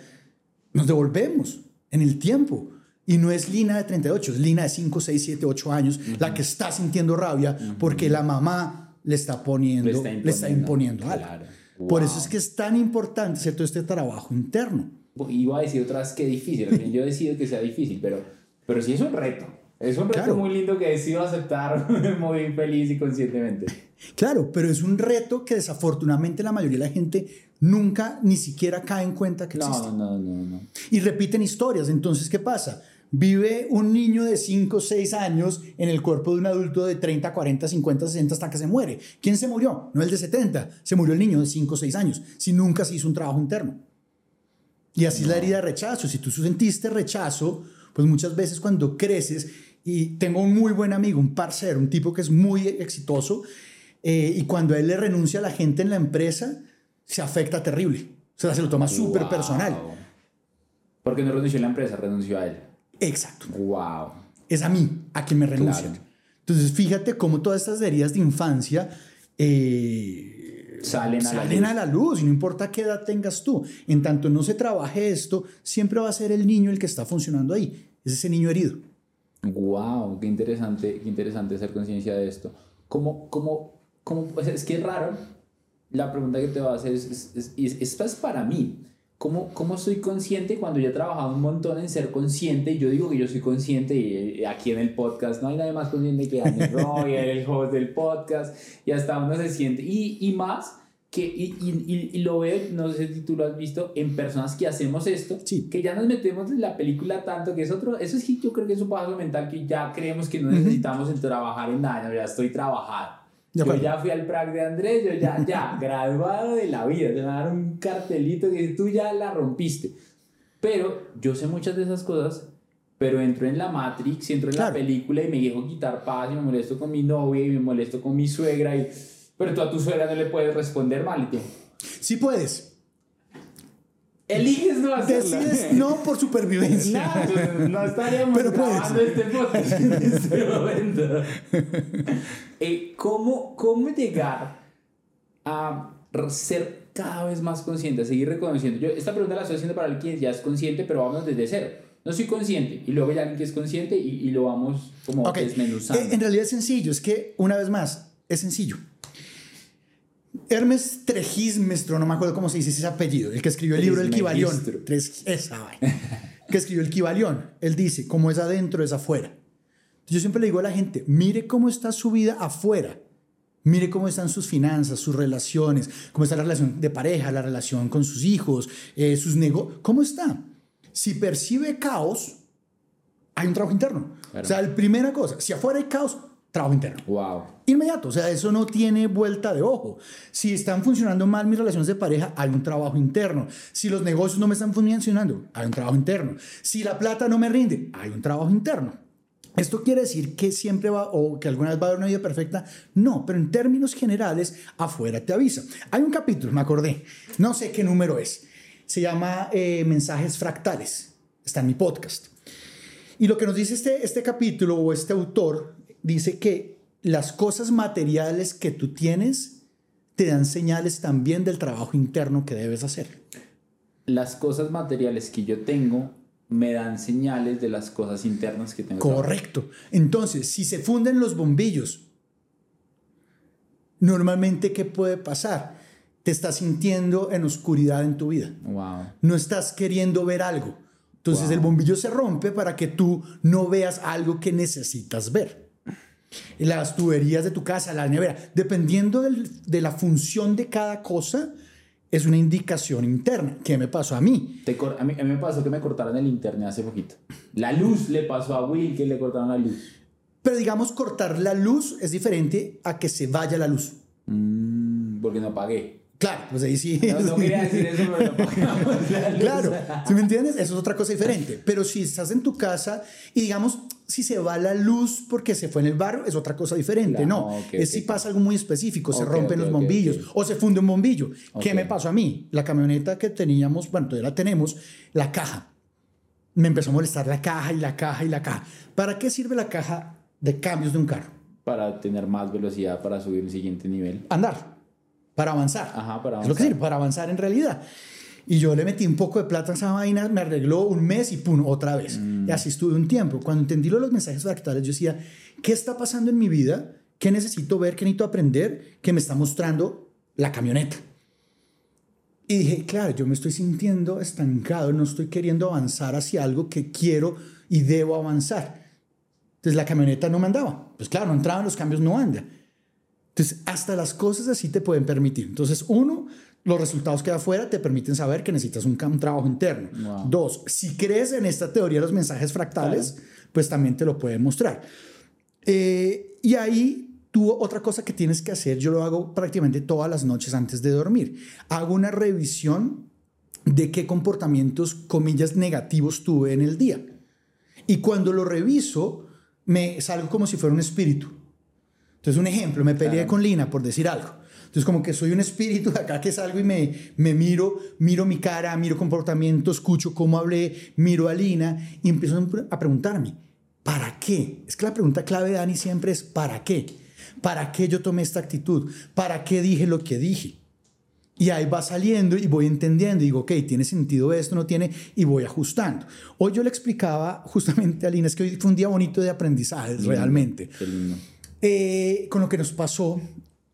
nos devolvemos en el tiempo. Y no es Lina de 38, es Lina de 5, 6, 7, 8 años la que está sintiendo rabia porque la mamá le está poniendo, Le está le está imponiendo, imponiendo, algo. claro. Por eso es que es tan importante todo este trabajo interno. Iba a decir otra vez que difícil. Yo decido que sea difícil, pero, pero sí es un reto. Es un reto Claro. muy lindo que decido aceptar [laughs] muy feliz y conscientemente. Claro, pero es un reto que desafortunadamente la mayoría de la gente nunca ni siquiera cae en cuenta que existe. No, no, no, no. y repiten historias. Entonces, ¿qué pasa? Vive un niño de 5 o 6 años en el cuerpo de un adulto de 30, 40, 50, 60 hasta que se muere. ¿Quién se murió? No el de 70, se murió el niño de 5 o 6 años, si nunca se hizo un trabajo interno. Y así es la herida de rechazo. Si tú sentiste rechazo, pues muchas veces cuando creces, y tengo un muy buen amigo, un parcero, un tipo que es muy exitoso, eh, y cuando a él le renuncia a la gente en la empresa, se afecta terrible. O sea, se lo toma súper Wow. personal. Porque no renunció a la empresa, renunció a él. Exacto. Wow. es a mí a quien me renuncian. Claro. Entonces, fíjate cómo todas estas heridas de infancia eh, Salen a la salen luz. a la luz, y no importa qué edad tengas tú. En tanto no se trabaje esto, siempre va a ser el niño el que está funcionando ahí. Es ese niño herido. Wow, qué interesante, qué interesante hacer conciencia de esto. ¿Cómo, cómo, cómo, sea, es que es raro. La pregunta que te voy a hacer es, es, es- es- es para mí. ¿Cómo, ¿Cómo soy consciente cuando yo he trabajado un montón en ser consciente? Y yo digo que yo soy consciente y eh, aquí en el podcast no hay nadie más consciente que Daniel [laughs] Roy, el host del podcast, y hasta uno se siente. Y, y más que, y, y, y- lo veo, no sé si tú lo has visto, en personas que hacemos esto, Sí. que ya nos metemos en la película tanto, que es otro, eso sí yo creo que es un paso mental que ya creemos que no necesitamos en trabajar en nada, ya estoy trabajado. Yo ya fui al prac de Andrés, yo ya, ya, [laughs] graduado de la vida, te van a dar un cartelito que tú ya la rompiste. Pero yo sé muchas de esas cosas pero entro en la Matrix, entro en Claro. la película y me dejo quitar paz y me molesto con mi novia y me molesto con mi suegra. Y... Pero tú a tu suegra no le puedes responder mal. Tú, Sí puedes. Eliges no hacerlo. Decides no por supervivencia. Nah, pues, no estaríamos Pero grabando este podcast en [laughs] este momento. Eh, ¿cómo, ¿Cómo llegar a ser cada vez más consciente, a seguir reconociendo? Yo esta pregunta la estoy haciendo para alguien que ya es consciente, pero vamos desde cero. No soy consciente y luego hay alguien que es consciente y, y lo vamos como Ok, desmenuzando. eh, En realidad es sencillo, es que, una vez más, es sencillo. Hermes Tregísmestro, no me acuerdo cómo se dice ese apellido, el que escribió el libro El Kibalión. Trismegistro. Tres- esa vaina. [laughs] que escribió el Kibalión. Él dice, como es adentro, es afuera. Yo siempre le digo a la gente, mire cómo está su vida afuera. Mire cómo están sus finanzas, sus relaciones, cómo está la relación de pareja, la relación con sus hijos, eh, sus negocios. ¿Cómo está? Si percibe caos, hay un trabajo interno. Claro. O sea, la primera cosa, si afuera hay caos, trabajo interno. Wow. Inmediato, o sea, eso no tiene vuelta de ojo. Si están funcionando mal mis relaciones de pareja, hay un trabajo interno. Si los negocios no me están funcionando, hay un trabajo interno. Si la plata no me rinde, hay un trabajo interno. ¿Esto quiere decir que siempre va o que alguna vez va a haber una vida perfecta? No, pero en términos generales, afuera te avisa. Hay un capítulo, me acordé, no sé qué número es. Se llama eh, Mensajes Fractales. Está en mi podcast. Y lo que nos dice este, este capítulo o este autor dice que las cosas materiales que tú tienes te dan señales también del trabajo interno que debes hacer. Las cosas materiales que yo tengo me dan señales de las cosas internas que tengo. Correcto. Entonces, si se funden los bombillos, normalmente, ¿qué puede pasar? Te estás sintiendo en oscuridad en tu vida. Wow. No estás queriendo ver algo. Entonces Wow. el bombillo se rompe para que tú no veas algo que necesitas ver. Las tuberías de tu casa, la nevera, dependiendo del- de la función de cada cosa, es una indicación interna. ¿Qué me pasó a mí? Te cor- a, mí, a mí me pasó que me cortaron el internet hace poquito. La luz le pasó a Will que le cortaron la luz. Pero digamos, cortar la luz es diferente a que se vaya la luz. Mm, porque no pagué. Claro, pues ahí sí. No, no quería decir eso, pero luz. [laughs] Claro, ¿sí me entiendes? Eso es otra cosa diferente. Pero si estás en tu casa y digamos, si se va la luz porque se fue en el barrio, es otra cosa diferente. Claro, no, ok, es si pasa algo muy específico, se rompen los bombillos o se funde un bombillo. ¿Qué me pasó a mí? La camioneta que teníamos, bueno, todavía la tenemos, la caja. Me empezó a molestar la caja y la caja y la caja. ¿Para qué sirve la caja de cambios de un carro? Para tener más velocidad, para subir un siguiente nivel. Andar, para avanzar. Ajá, para Es lo que avanzar. sirve, para avanzar en realidad. Y yo le metí un poco de plata a esa vaina, me arregló un mes y pum, otra vez. Mm. Y así estuve un tiempo. Cuando entendí lo de los mensajes fractales, yo decía, ¿qué está pasando en mi vida? ¿Qué necesito ver? ¿Qué necesito aprender? Que me está mostrando la camioneta. Y dije, claro, yo me estoy sintiendo estancado, no estoy queriendo avanzar hacia algo que quiero y debo avanzar. Entonces la camioneta no me andaba. Pues claro, no entraban los cambios, no anda. Entonces, hasta las cosas así te pueden permitir. Entonces, uno, los resultados que hay afuera te permiten saber que necesitas un, cam- trabajo interno. Wow. Dos, si crees en esta teoría de los mensajes fractales, pues también te lo pueden mostrar. Eh, y ahí tú, otra cosa que tienes que hacer, yo lo hago prácticamente todas las noches antes de dormir. Hago una revisión de qué comportamientos, comillas, negativos tuve en el día. Y cuando lo reviso, me salgo como si fuera un espíritu. Entonces, un ejemplo, me peleé Claro. con Lina por decir algo. Entonces, como que soy un espíritu de [laughs] acá que salgo y me, me miro, miro mi cara, miro comportamiento, escucho cómo hablé, miro a Lina y empiezo a preguntarme, ¿para qué? Es que la pregunta clave, Dani, siempre es ¿para qué? ¿Para qué yo tomé esta actitud? ¿Para qué dije lo que dije? Y ahí va saliendo y voy entendiendo. Y digo, ok, tiene sentido esto, no tiene, y voy ajustando. Hoy yo le explicaba justamente a Lina, es que hoy fue un día bonito de aprendizaje, realmente. Qué lindo. Eh, con lo que nos pasó,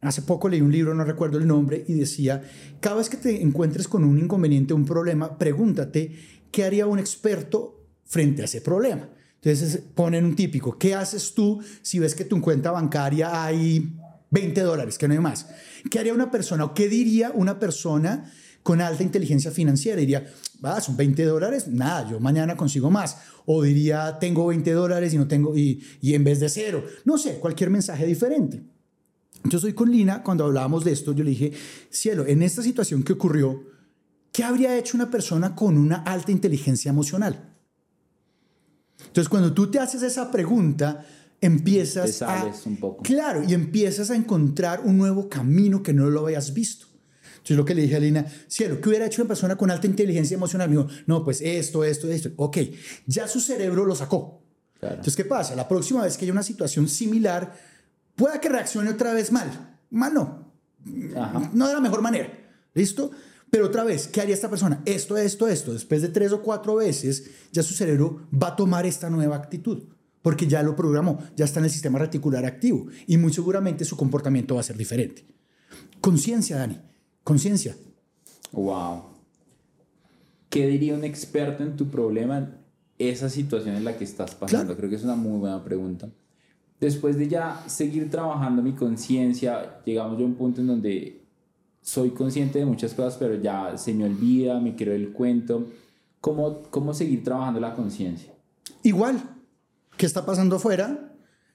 hace poco leí un libro, no recuerdo el nombre, y decía, cada vez que te encuentres con un inconveniente, un problema, pregúntate, ¿qué haría un experto frente a ese problema? Entonces ponen un típico, ¿qué haces tú si ves que tu cuenta bancaria hay 20 dólares, que no hay más? ¿Qué haría una persona o qué diría una persona con alta inteligencia financiera? Diría, va, son 20 dólares, nada, yo mañana consigo más. O diría, tengo 20 dólares y no tengo, y, y en vez de cero. No sé, cualquier mensaje diferente. Yo soy con Lina, cuando hablábamos de esto, yo le dije, cielo, en esta situación que ocurrió, ¿qué habría hecho una persona con una alta inteligencia emocional? Entonces, cuando tú te haces esa pregunta, empiezas Te sales a... un poco. Claro, y empiezas a encontrar un nuevo camino que no lo habías visto. Entonces, lo que le dije a Lina, cielo, ¿qué hubiera hecho una persona con alta inteligencia emocional? Me dijo, no, pues esto, esto, esto. Ok, ya su cerebro lo sacó. Claro. Entonces, ¿qué pasa? La próxima vez que haya una situación similar, pueda que reaccione otra vez mal. Mal no. Ajá. No de la mejor manera. ¿Listo? Pero otra vez, ¿qué haría esta persona? Esto, esto, esto. Después de tres o cuatro veces, ya su cerebro va a tomar esta nueva actitud. Porque ya lo programó, ya está en el sistema reticular activo. Y muy seguramente su comportamiento va a ser diferente. Conciencia, Dani. Conciencia. Wow. ¿Qué diría un experto en tu problema en esa situación en la que estás pasando? Claro. Creo que es una muy buena pregunta. Después de ya seguir trabajando mi conciencia, llegamos a un punto en donde soy consciente de muchas cosas, pero ya se me olvida, me quiero el cuento. ¿Cómo, cómo seguir trabajando la conciencia? Igual, ¿qué está pasando afuera?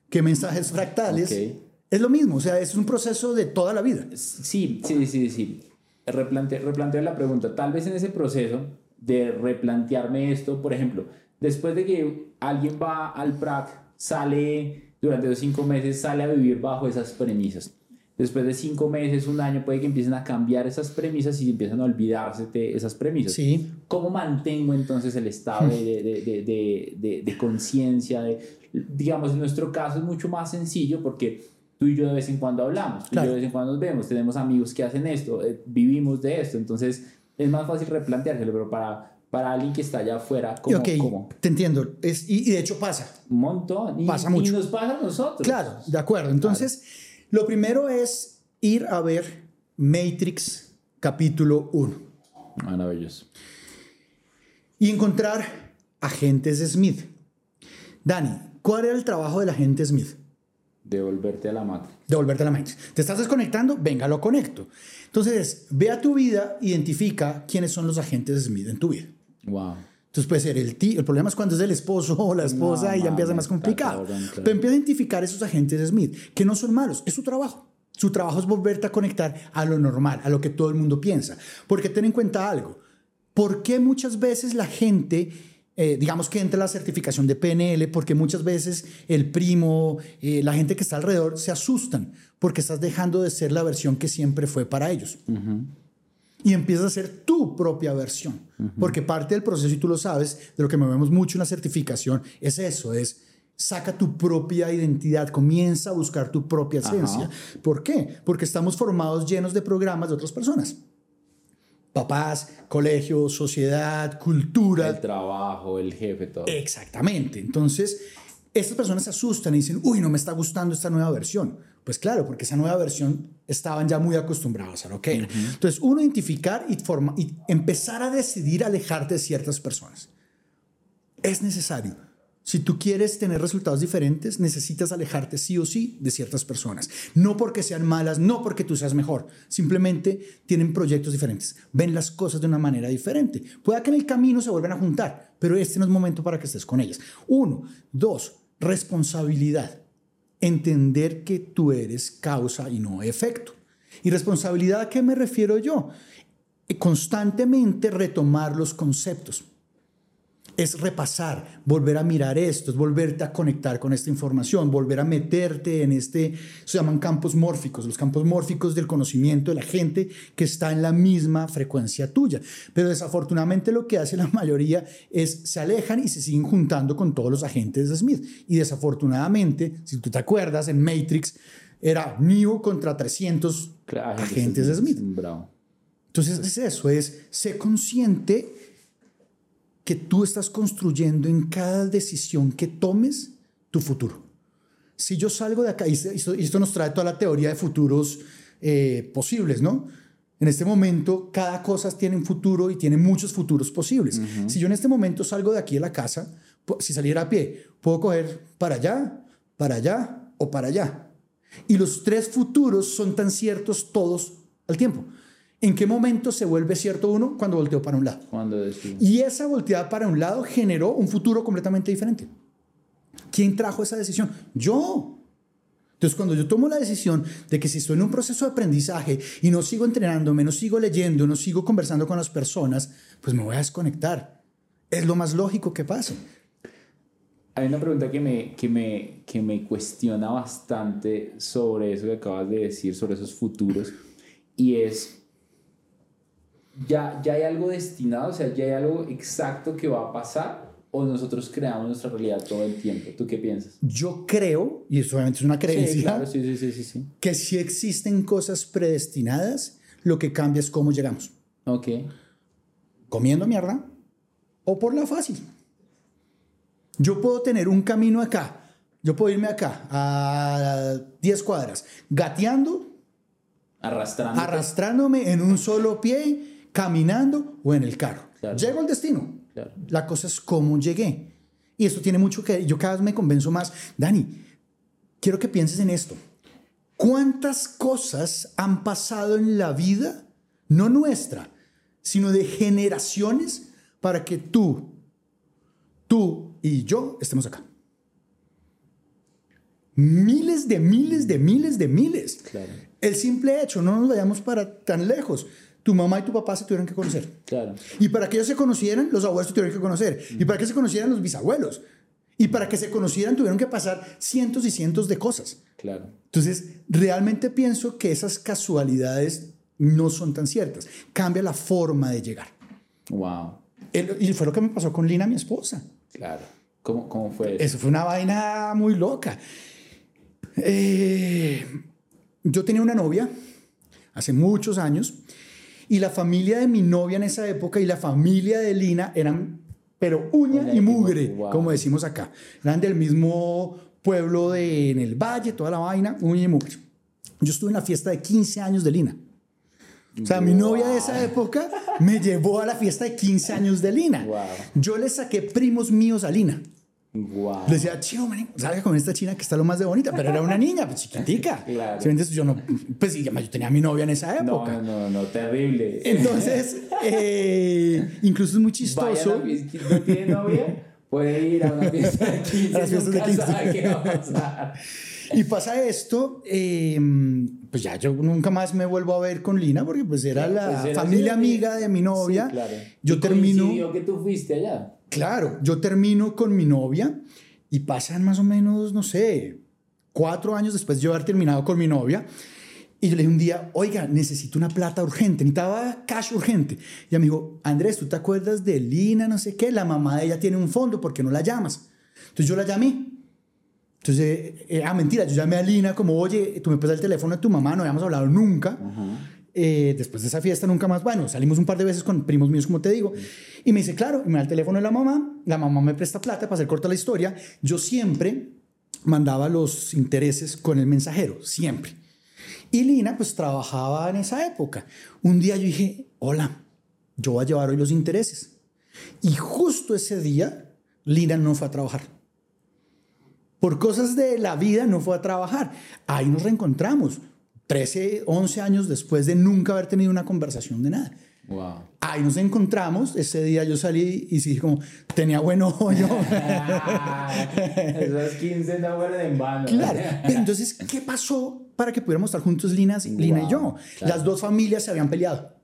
¿Qué mensajes fractales? Ok. Es lo mismo, o sea, es un proceso de toda la vida. Sí, sí, sí, sí. Replante, replantear la pregunta. Tal vez en ese proceso de replantearme esto, por ejemplo, después de que alguien va al PRAC, sale durante los cinco meses, sale a vivir bajo esas premisas. Después de cinco meses, un año, puede que empiecen a cambiar esas premisas y empiezan a olvidarse de esas premisas. Sí. ¿Cómo mantengo entonces el estado de, de, de, de, de, de conciencia? De, digamos, en nuestro caso es mucho más sencillo porque tú y yo de vez en cuando hablamos, tú y yo de vez en cuando nos vemos, tenemos amigos que hacen esto, eh, vivimos de esto, entonces es más fácil replanteárselo, pero para, para alguien que está allá afuera, cómo? te entiendo. Es, y, y de hecho pasa. Un montón. Y, Pasa y mucho. nos pasa a nosotros. Claro, de acuerdo. Entonces, lo primero es ir a ver Matrix capítulo 1 Maravilloso. y encontrar agentes Smith. Dani, ¿cuál era el trabajo del agente Smith? Devolverte a la matriz. Devolverte la Matrix. ¿Te estás desconectando? Venga, lo conecto. Entonces, ve a tu vida, identifica quiénes son los agentes Smith en tu vida. Wow. Entonces puede ser el tío, el problema es cuando es el esposo [laughs] o la esposa No, y ya empieza más complicado. está cabrón, claro. Pero empieza a identificar esos agentes Smith, que no son malos, es su trabajo. Su trabajo es volverte a conectar a lo normal, a lo que todo el mundo piensa. Porque ten en cuenta algo, ¿por qué muchas veces la gente, eh, digamos que entra a la certificación de PNL, porque muchas veces el primo, eh, la gente que está alrededor se asustan porque estás dejando de ser la versión que siempre fue para ellos? y empiezas a hacer tu propia versión. Porque parte del proceso, y tú lo sabes, de lo que movemos mucho en la certificación, es eso, es saca tu propia identidad, comienza a buscar tu propia esencia. ¿Por qué? Porque estamos formados llenos de programas de otras personas. Papás, colegio, sociedad, cultura. El trabajo, el jefe, todo. Exactamente. Entonces, estas personas se asustan y dicen, uy, no me está gustando esta nueva versión. Pues claro, porque esa nueva versión estaban ya muy acostumbrados a lo que era. Entonces, uno, identificar y, forma, y empezar a decidir alejarte de ciertas personas. Es necesario. Si tú quieres tener resultados diferentes, necesitas alejarte sí o sí de ciertas personas. No porque sean malas, no porque tú seas mejor. Simplemente tienen proyectos diferentes. Ven las cosas de una manera diferente. Pueda que en el camino se vuelvan a juntar, pero este no es momento para que estés con ellas. Uno. Dos. Responsabilidad. Entender que tú eres causa y no efecto. ¿Y responsabilidad a qué me refiero yo? Constantemente retomar los conceptos es repasar, volver a mirar esto, es volverte a conectar con esta información, volver a meterte en este, se llaman campos mórficos, los campos mórficos del conocimiento de la gente que está en la misma frecuencia tuya. Pero desafortunadamente lo que hace la mayoría es se alejan y se siguen juntando con todos los agentes de Smith. Y desafortunadamente, si tú te acuerdas, en Matrix era Neo contra 300 Claro, agentes de Smith. Bravo. Entonces es eso, es ser consciente que tú estás construyendo en cada decisión que tomes tu futuro. Si yo salgo de acá, y esto, y esto nos trae toda la teoría de futuros eh, posibles, ¿no? En este momento, cada cosa tiene un futuro y tiene muchos futuros posibles. Si yo en este momento salgo de aquí de la casa, si saliera a pie, puedo coger para allá, para allá o para allá. Y los tres futuros son tan ciertos todos al tiempo. ¿En qué momento se vuelve cierto uno? Cuando volteo para un lado. Cuando. Y esa volteada para un lado generó un futuro completamente diferente. ¿Quién trajo esa decisión? Yo. Entonces, cuando yo tomo la decisión de que si estoy en un proceso de aprendizaje y no sigo entrenándome, no sigo leyendo, no sigo conversando con las personas, pues me voy a desconectar. Es lo más lógico que pase. Hay una pregunta que me, que, me, que me cuestiona bastante sobre eso que acabas de decir, sobre esos futuros, y es, ¿ya, ya hay algo destinado? O sea, ¿ya hay algo exacto que va a pasar? ¿O nosotros creamos nuestra realidad todo el tiempo? ¿Tú qué piensas? Yo creo, y eso obviamente es una creencia, Sí, claro, sí, sí, sí, sí, sí. que si existen cosas predestinadas, lo que cambia es cómo llegamos. Ok. Comiendo mierda o por la fácil. Yo puedo tener un camino acá, yo puedo irme acá a 10 cuadras, gateando, Arrastrando. arrastrándome en un solo pie, caminando o en el carro. Claro. Llego al destino. Claro. La cosa es cómo llegué. Y esto tiene mucho que... Yo cada vez me convenzo más. Dani, quiero que pienses en esto. ¿Cuántas cosas han pasado en la vida, no nuestra, sino de generaciones, para que tú, tú y yo estemos acá? Miles de miles de miles de miles. Claro. El simple hecho, no nos vayamos para tan lejos. Tu mamá y tu papá se tuvieron que conocer. Claro. Y para que ellos se conocieran, los abuelos se tuvieron que conocer. Y para que se conocieran los bisabuelos. Y para que se conocieran, tuvieron que pasar cientos y cientos de cosas. Claro. Entonces, realmente pienso que esas casualidades no son tan ciertas. Cambia la forma de llegar. Wow. El- y fue lo que me pasó con Lina, mi esposa. Claro. ¿Cómo, cómo fue eso? Eso fue una vaina muy loca. Eh, yo tenía una novia hace muchos años y la familia de mi novia en esa época y la familia de Lina eran, pero uña y mugre, wow. como decimos acá. Eran del mismo pueblo de, en el valle, toda la vaina, uña y mugre. Yo estuve en la fiesta de 15 años de Lina. O sea, mi novia de esa época me llevó a la fiesta de 15 años de Lina. Wow. Yo le saqué primos míos a Lina. Wow. Le decía, chino, man, salga con esta china que está lo más de bonita, pero era una niña, pues chiquitica. [laughs] Claro. Yo no, pues yo tenía a mi novia en esa época. no, no, no, terrible. Entonces, eh, incluso es muy chistoso. la ¿no tiene novia? Puede ir a una fiesta de 15. [laughs] A las fiestas de nunca 15. sabe qué va a pasar. Y pasa esto, eh, pues ya yo nunca más me vuelvo a ver con Lina porque pues era Sí, la pues era familia amiga de mi novia. Sí, claro. Yo Y termino, que tú fuiste allá. Claro, yo termino con mi novia y pasan más o menos, no sé, cuatro años después de yo haber terminado con mi novia. Y yo le dije un día, oiga, necesito una plata urgente, necesitaba cash urgente. Y ella me dijo, Andrés, ¿tú te acuerdas de Lina, no sé qué? La mamá de ella tiene un fondo, ¿por qué no la llamas? Entonces yo la llamé. Entonces, eh, ah, mentira, yo llamé a Lina como, oye, tú me pasas el teléfono de tu mamá, no habíamos hablado nunca. Eh, después de esa fiesta nunca más, bueno, salimos un par de veces con primos míos, como te digo, y me dice, claro, me da el teléfono de la mamá, la mamá me presta plata para hacer corta la historia, yo siempre mandaba los intereses con el mensajero, siempre. Y Lina pues trabajaba en esa época. Un día yo dije, hola, yo voy a llevar hoy los intereses. Y justo ese día, Lina no fue a trabajar. Por cosas de la vida no fue a trabajar. Ahí nos reencontramos, 13, 11 años después de nunca haber tenido una conversación de nada. Wow. Ahí nos encontramos, ese día yo salí y sí, como tenía buen ojo yo. [laughs] [laughs] Esos 15 no fueron en vano. Claro. [laughs] Pero entonces, ¿qué pasó para que pudiéramos estar juntos Lina, Lina y yo? Claro. Las dos familias se habían peleado.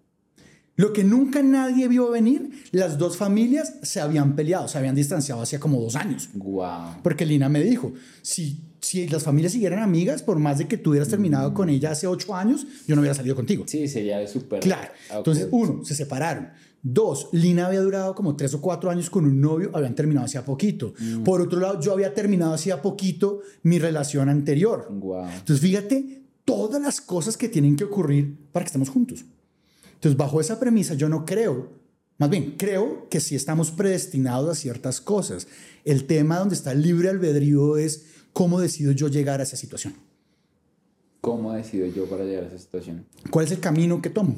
Lo que nunca nadie vio venir, las dos familias se habían peleado, se habían distanciado hacía como dos años. Wow. Porque Lina me dijo, si, si las familias siguieran amigas, por más de que tú hubieras terminado con ella hace ocho años, yo no hubiera salido contigo. Sí, sería súper. Claro. Entonces, uno, se separaron. Dos, Lina había durado como tres o cuatro años con un novio, habían terminado hacía poquito. Por otro lado, yo había terminado hacía poquito mi relación anterior. Wow. Entonces, fíjate todas las cosas que tienen que ocurrir para que estemos juntos. Entonces, bajo esa premisa, yo no creo, más bien, creo que sí estamos predestinados a ciertas cosas. El tema donde está el libre albedrío es cómo decido yo llegar a esa situación. ¿Cómo decido yo para llegar a esa situación? ¿Cuál es el camino que tomo?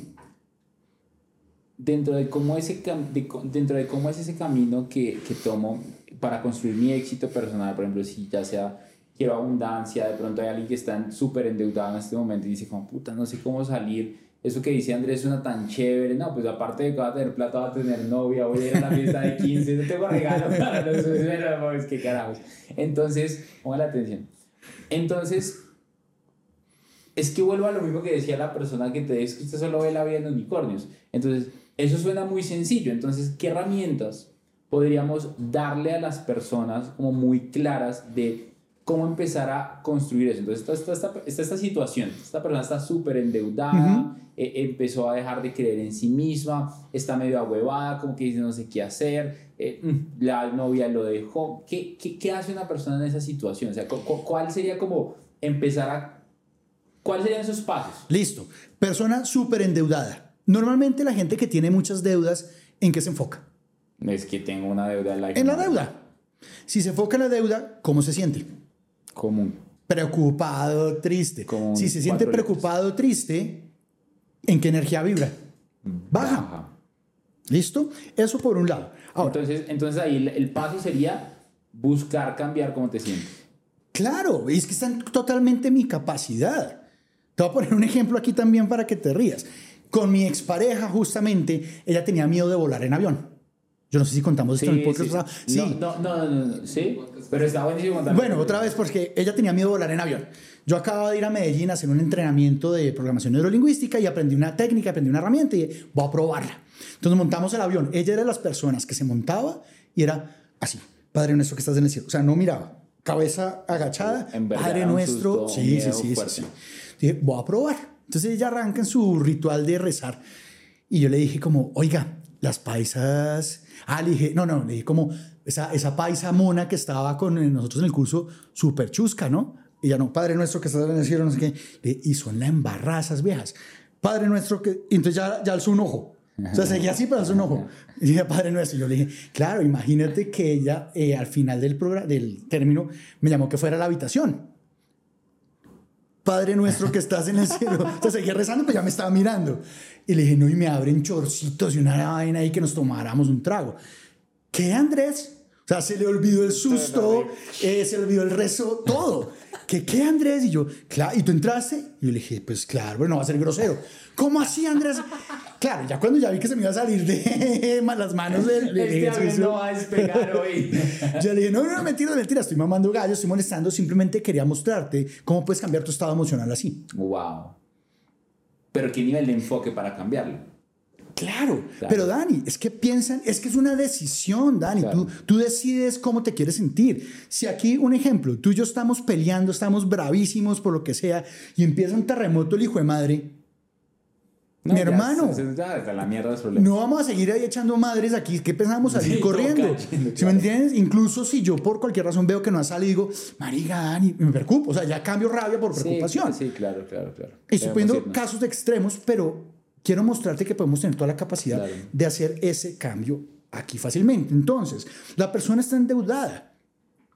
Dentro de cómo, ese cam- de dentro de cómo es ese camino que, que tomo para construir mi éxito personal, por ejemplo, si ya sea quiero abundancia, de pronto hay alguien que está súper endeudado en este momento y dice como puta, no sé cómo salir. Eso que dice Andrés suena tan chévere. No, pues aparte de que va a tener plata, va a tener novia, voy a ir a la fiesta de 15, no tengo regalo para los es que carajos. Entonces, ponga la atención. Entonces, es que vuelvo a lo mismo que decía la persona que te dice que usted solo ve la vida en unicornios. Entonces, eso suena muy sencillo. Entonces, ¿qué herramientas podríamos darle a las personas como muy claras de cómo empezar a construir eso. Entonces, está, está, está, esta situación, esta persona está súper endeudada, eh, empezó a dejar de creer en sí misma, está medio ahuevada, como que dice no sé qué hacer, eh, mm, la novia lo dejó. ¿Qué, ¿Qué, qué, hace una persona en esa situación? O sea, ¿cuál sería como empezar a... ¿Cuáles serían esos pasos? Listo. Persona súper endeudada. Normalmente la gente que tiene muchas deudas, ¿en qué se enfoca? Es que tengo una deuda. La en la deuda. Si se enfoca en la deuda, ¿cómo se siente? Común. Preocupado, triste. si se siente preocupado, triste, ¿en qué energía vibra? Baja. ¿Listo? Eso por un lado. entonces, entonces ahí el paso sería buscar cambiar cómo te sientes. Claro, es que está totalmente mi capacidad. Te voy a poner un ejemplo aquí también para que te rías. Con mi expareja, justamente, ella tenía miedo de volar en avión. Yo no sé si contamos esto en el podcast. Sí. No, no, no, no, sí, pero está buenísimo contarlo. Bueno, otra vez, porque ella tenía miedo de volar en avión. Yo acababa de ir a Medellín a hacer un entrenamiento de programación neurolingüística y aprendí una técnica, aprendí una herramienta y voy a probarla. Entonces montamos el avión. Ella era de las personas que se montaba y era así, Padre nuestro que estás en el cielo. O sea, no miraba, cabeza agachada, Padre nuestro. sí, sí, sí, sí, Dije, voy a probar. Entonces ella arranca en su ritual de rezar y yo le dije como, oiga, las paisas Ah, le dije, no, no, le dije como esa, esa paisa mona que estaba con nosotros en el curso, súper chusca, ¿no? Y ya no, Padre nuestro que está en el cielo, no sé qué. Y son la embarrazas viejas. Padre nuestro que. Entonces ya, ya alzó un ojo. O sea, seguía así, pero alzó un ojo. Y dije, Padre nuestro. Yo le dije, claro, imagínate que ella eh, al final del, del término me llamó que fuera a la habitación. Padre nuestro que estás en el cielo. O sea, seguía rezando, pero ya me estaba mirando. Y le dije, no, y me abren chorcitos y una vaina ahí que nos tomáramos un trago. ¿Qué, Andrés? O sea, se le olvidó el susto, eh, se le olvidó el rezo, todo. ¿Qué, qué, Andrés? Y yo, claro, ¿y tú entraste? Y yo le dije, pues claro, bueno, va a ser grosero. ¿Cómo así, Andrés? Claro, ya cuando ya vi que se me iba a salir de [laughs] las manos del de, este no va a despegar hoy. [laughs] yo le dije, no, no, mentira, mentira, estoy mamando gallo, estoy molestando, simplemente quería mostrarte cómo puedes cambiar tu estado emocional así. Wow. Pero ¿qué nivel de enfoque para cambiarlo? Claro, pero Dani, es que piensan, es que es una decisión, Dani, tú, tú decides cómo te quieres sentir. Si aquí, un ejemplo, tú y yo estamos peleando, estamos bravísimos por lo que sea, y empieza un terremoto el hijo de madre, mi hermano. la mierda no vamos a seguir ahí echando madres aquí. ¿Qué pensamos salir corriendo? ¿Sí me entiendes? Incluso si yo por cualquier razón veo que no ha salido, digo, marica, Dani, me preocupo. O sea, ya cambio rabia por preocupación. Sí, claro, claro, claro. Y estoy poniendo casos extremos, pero quiero mostrarte que podemos tener toda la capacidad de hacer ese cambio aquí fácilmente. Entonces, la persona está endeudada.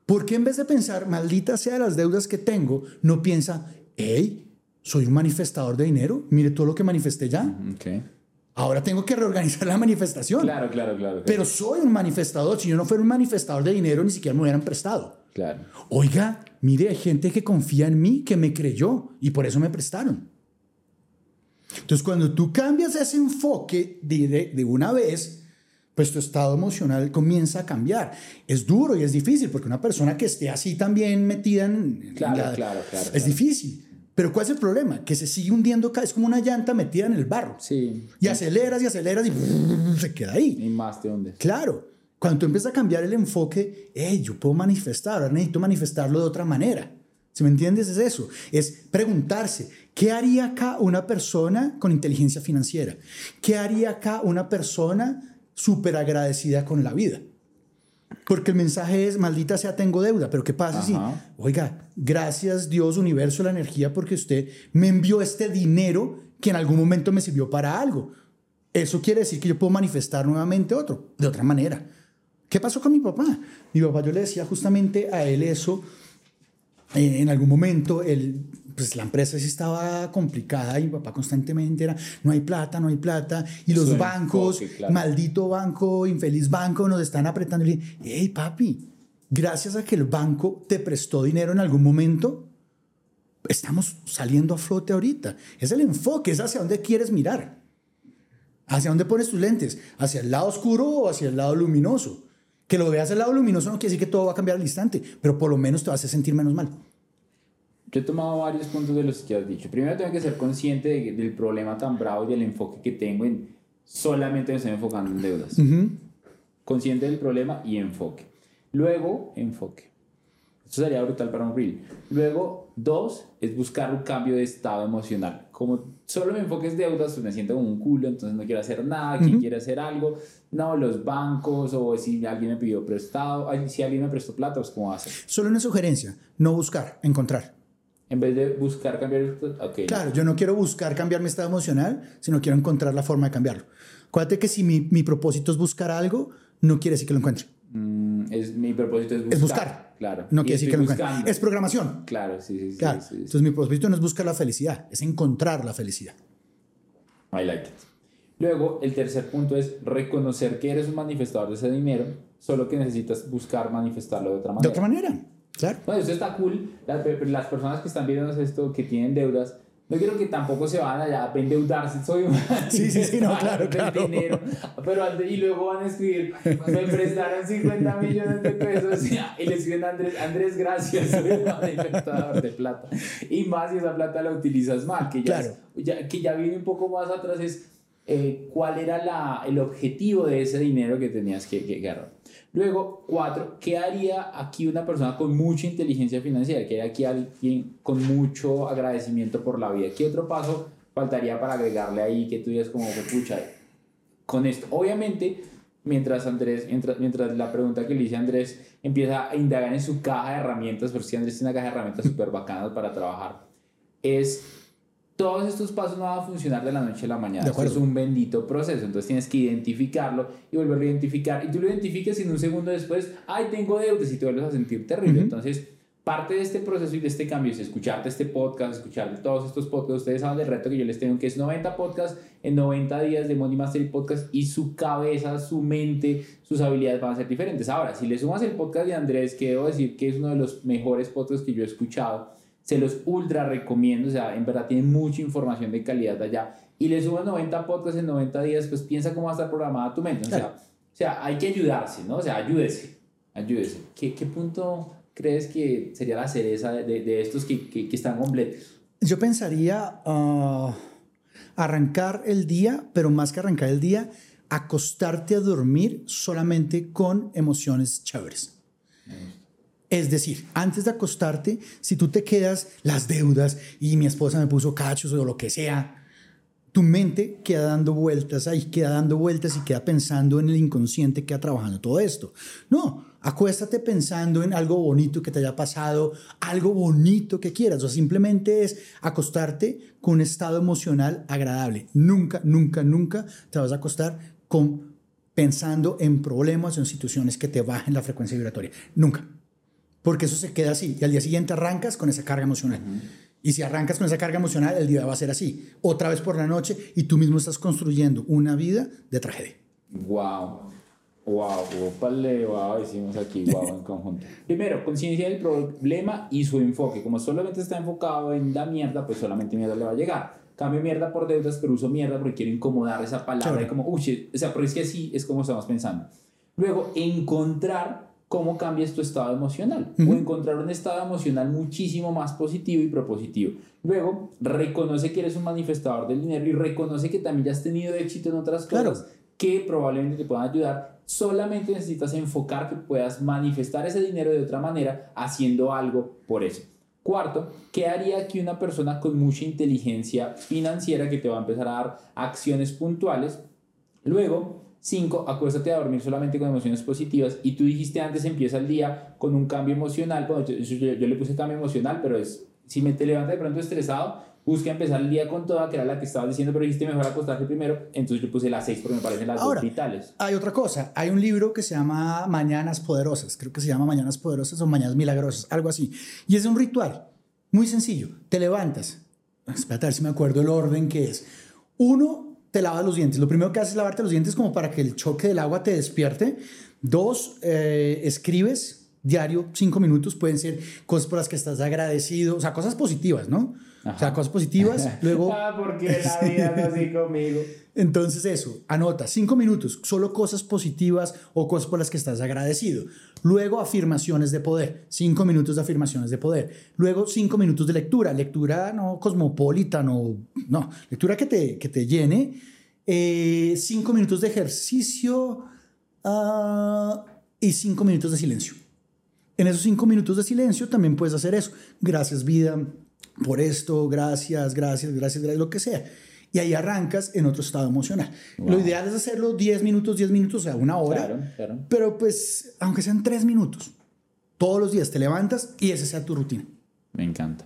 ¿Por qué en vez de pensar, maldita sea las deudas que tengo, no piensa, hey, soy un manifestador de dinero, mire todo lo que manifesté ya. Okay. Ahora tengo que reorganizar la manifestación. Claro, claro, claro, Pero soy un manifestador. Si yo no fuera un manifestador de dinero, ni siquiera me hubieran prestado. Claro. Oiga, mire, hay gente que confía en mí, que me creyó y por eso me prestaron. Entonces, cuando tú cambias ese enfoque de, de, una vez, pues tu estado emocional comienza a cambiar. Es duro y es difícil, porque una persona que esté así también metida en... Claro, claro, claro. Es difícil. Pero ¿cuál es el problema? Que se sigue hundiendo, es como una llanta metida en el barro. Sí. Y aceleras y aceleras y [laughs] se queda ahí. Y más te hundes. Claro. Cuando tú empiezas a cambiar el enfoque, hey, yo puedo manifestar, ahora necesito manifestarlo de otra manera. ¿Si me entiendes? Es eso. Es preguntarse, ¿qué haría acá una persona con inteligencia financiera? ¿Qué haría acá una persona súper agradecida con la vida? Porque el mensaje es, maldita sea, tengo deuda. Pero ¿qué pasa si, oiga, gracias Dios, universo, la energía, porque usted me envió este dinero que en algún momento me sirvió para algo? Eso quiere decir que yo puedo manifestar nuevamente otro, de otra manera. ¿Qué pasó con mi papá? Mi papá, yo le decía justamente a él eso eh, en algún momento. Él pues la empresa sí estaba complicada y mi papá constantemente era, no hay plata, no hay plata, y los bancos, maldito banco, infeliz banco, nos están apretando. Y le hey papi, gracias a que el banco te prestó dinero en algún momento, estamos saliendo a flote ahorita. Es el enfoque, es hacia dónde quieres mirar. ¿Hacia dónde pones tus lentes? ¿Hacia el lado oscuro o hacia el lado luminoso? Que lo veas el lado luminoso no quiere decir que todo va a cambiar al instante, pero por lo menos te vas a sentir menos mal. Yo he tomado varios puntos de los que has dicho. Primero tengo que ser consciente del problema tan bravo y del enfoque que tengo en solamente me estoy enfocando en deudas. consciente del problema y enfoque. Luego, enfoque. Esto sería brutal para un reel. Luego, dos, es buscar un cambio de estado emocional. Como solo me enfoques deudas, pues me siento como un culo, entonces no quiero hacer nada. ¿Quién quiere hacer algo? No, los bancos, o si alguien me pidió prestado, si alguien me prestó plata, pues ¿cómo hacer? Solo una sugerencia, no buscar, encontrar. En vez de buscar cambiar, ok. Claro, yo no quiero buscar cambiar mi estado emocional, sino quiero encontrar la forma de cambiarlo. Acuérdate que si mi, mi propósito es buscar algo, no quiere decir que lo encuentre. Mm, es, mi propósito es buscar. Es buscar. Claro. No quiere decir que encuentre. Es programación. Claro, sí, sí, sí, claro. sí, sí. Entonces mi propósito no es buscar la felicidad, es encontrar la felicidad. I like it. Luego, el tercer punto es reconocer que eres un manifestador de ese dinero, solo que necesitas buscar manifestarlo de otra manera. De otra manera, claro. Bueno, esto está cool. Las, las personas que están viendo esto, que tienen deudas, no quiero que tampoco se van allá a endeudarse. Soy un [laughs] Sí, sí, sí, no, claro, claro. Dinero, pero antes, y luego van a escribir, me prestaron 50 millones de pesos y le escriben a Andrés, Andrés, gracias, [laughs] soy un manifestador de plata. Y más si esa plata la utilizas mal, que ya, Claro. ya, que ya viene un poco más atrás, es eh, cuál era la, el objetivo de ese dinero que tenías que, que agarrar. Luego, cuatro, ¿qué haría aquí una persona con mucha inteligencia financiera? ¿Qué haría aquí alguien con mucho agradecimiento por la vida? ¿Qué otro paso faltaría para agregarle ahí que tú digas como, pucha, con esto? Obviamente, mientras Andrés, mientras, mientras la pregunta que le hice a Andrés empieza a indagar en su caja de herramientas, porque Andrés tiene una caja de herramientas súper bacanas para trabajar, es todos estos pasos no van a funcionar de la noche a la mañana. Esto es un bendito proceso. Entonces tienes que identificarlo y volverlo a identificar. Y tú lo identificas y en un segundo después, ay, tengo deudas y te vuelves a sentir terrible. Entonces, parte de este proceso y de este cambio es escucharte este podcast, escucharte todos estos podcasts. Ustedes saben del reto que yo les tengo, que es 90 podcasts en 90 días de Money Mastery Podcast y su cabeza, su mente, sus habilidades van a ser diferentes. Ahora, si le sumas el podcast de Andrés, que debo decir que es uno de los mejores podcasts que yo he escuchado, se los ultra recomiendo, o sea, en verdad tienen mucha información de calidad allá. Y le sumas 90 podcasts en 90 días, pues piensa cómo va a estar programada tu mente. O sea, o sea hay que ayudarse, ¿no? O sea, ayúdese, ayúdese. ¿Qué, qué punto crees que sería la cereza de, de, de estos que, que, que están completos? Yo pensaría ah, arrancar el día, pero más que arrancar el día, acostarte a dormir solamente con emociones chéveres. Es decir, antes de acostarte, si tú te quedas las deudas y mi esposa me puso cachos o lo que sea, tu mente queda dando vueltas ahí, queda dando vueltas y queda pensando en el inconsciente, queda trabajando todo esto. No, acuéstate pensando en algo bonito que te haya pasado, algo bonito que quieras. O simplemente es acostarte con un estado emocional agradable. Nunca, nunca, nunca te vas a acostar con, pensando en problemas o en situaciones que te bajen la frecuencia vibratoria. Nunca. Porque eso se queda así. Y al día siguiente arrancas con esa carga emocional. Y si arrancas con esa carga emocional, el día va a ser así. Otra vez por la noche y tú mismo estás construyendo una vida de tragedia. Wow. Wow, opale, wow, decimos aquí, wow, en conjunto. [laughs] Primero, conciencia del problema y su enfoque. Como solamente está enfocado en la mierda, pues solamente mierda le va a llegar. Cambio mierda por deudas, pero uso mierda porque quiero incomodar esa palabra. Chévere. Y como, uy, o sea, porque es que así es como estamos pensando. Luego, encontrar cómo cambias tu estado emocional. Ujú. O encontrar un estado emocional muchísimo más positivo y propositivo. Luego, reconoce que eres un manifestador del dinero y reconoce que también ya has tenido éxito en otras Claro. cosas que probablemente te puedan ayudar. Solamente necesitas enfocar que puedas manifestar ese dinero de otra manera haciendo algo por eso. Cuarto, ¿qué haría aquí una persona con mucha inteligencia financiera que te va a empezar a dar acciones puntuales? Luego, cinco, acuéstate a dormir solamente con emociones positivas. Y tú dijiste antes, empieza el día con un cambio emocional. Bueno, yo, yo- yo le puse cambio emocional, pero es, si me te levantas de pronto estresado, busca empezar el día con toda, que era la que estabas diciendo, pero dijiste mejor acostarte primero. Entonces yo puse las seis porque me parecen las Ahora, dos vitales. Hay otra cosa. Hay un libro que se llama Mañanas Poderosas. Creo que se llama Mañanas Poderosas o Mañanas Milagrosas, algo así. Y es un ritual muy sencillo. Te levantas. Espérate a ver si me acuerdo el orden que es. Uno, te lavas los dientes. Lo primero que haces es lavarte los dientes como para que el choque del agua te despierte. Dos, eh, escribes diario cinco minutos. Pueden ser cosas por las que estás agradecido. O sea, cosas positivas, ¿no? O sea, cosas positivas. [laughs] Luego... Ah, porque la vida no así conmigo. Entonces eso, anota cinco minutos, solo cosas positivas o cosas por las que estás agradecido. Luego afirmaciones de poder, cinco minutos de afirmaciones de poder. Luego cinco minutos de lectura, lectura no cosmopolita, no, no lectura que te, que te llene. Eh, cinco minutos de ejercicio ah, y cinco minutos de silencio. En esos cinco minutos de silencio también puedes hacer eso. Gracias vida por esto, gracias, gracias, gracias, gracias, lo que sea. Y ahí arrancas en otro estado emocional. Lo ideal es hacerlo 10 minutos, 10 minutos, o sea, una hora. Claro, claro. Pero pues, aunque sean 3 minutos, todos los días te levantas y esa sea tu rutina. Me encanta,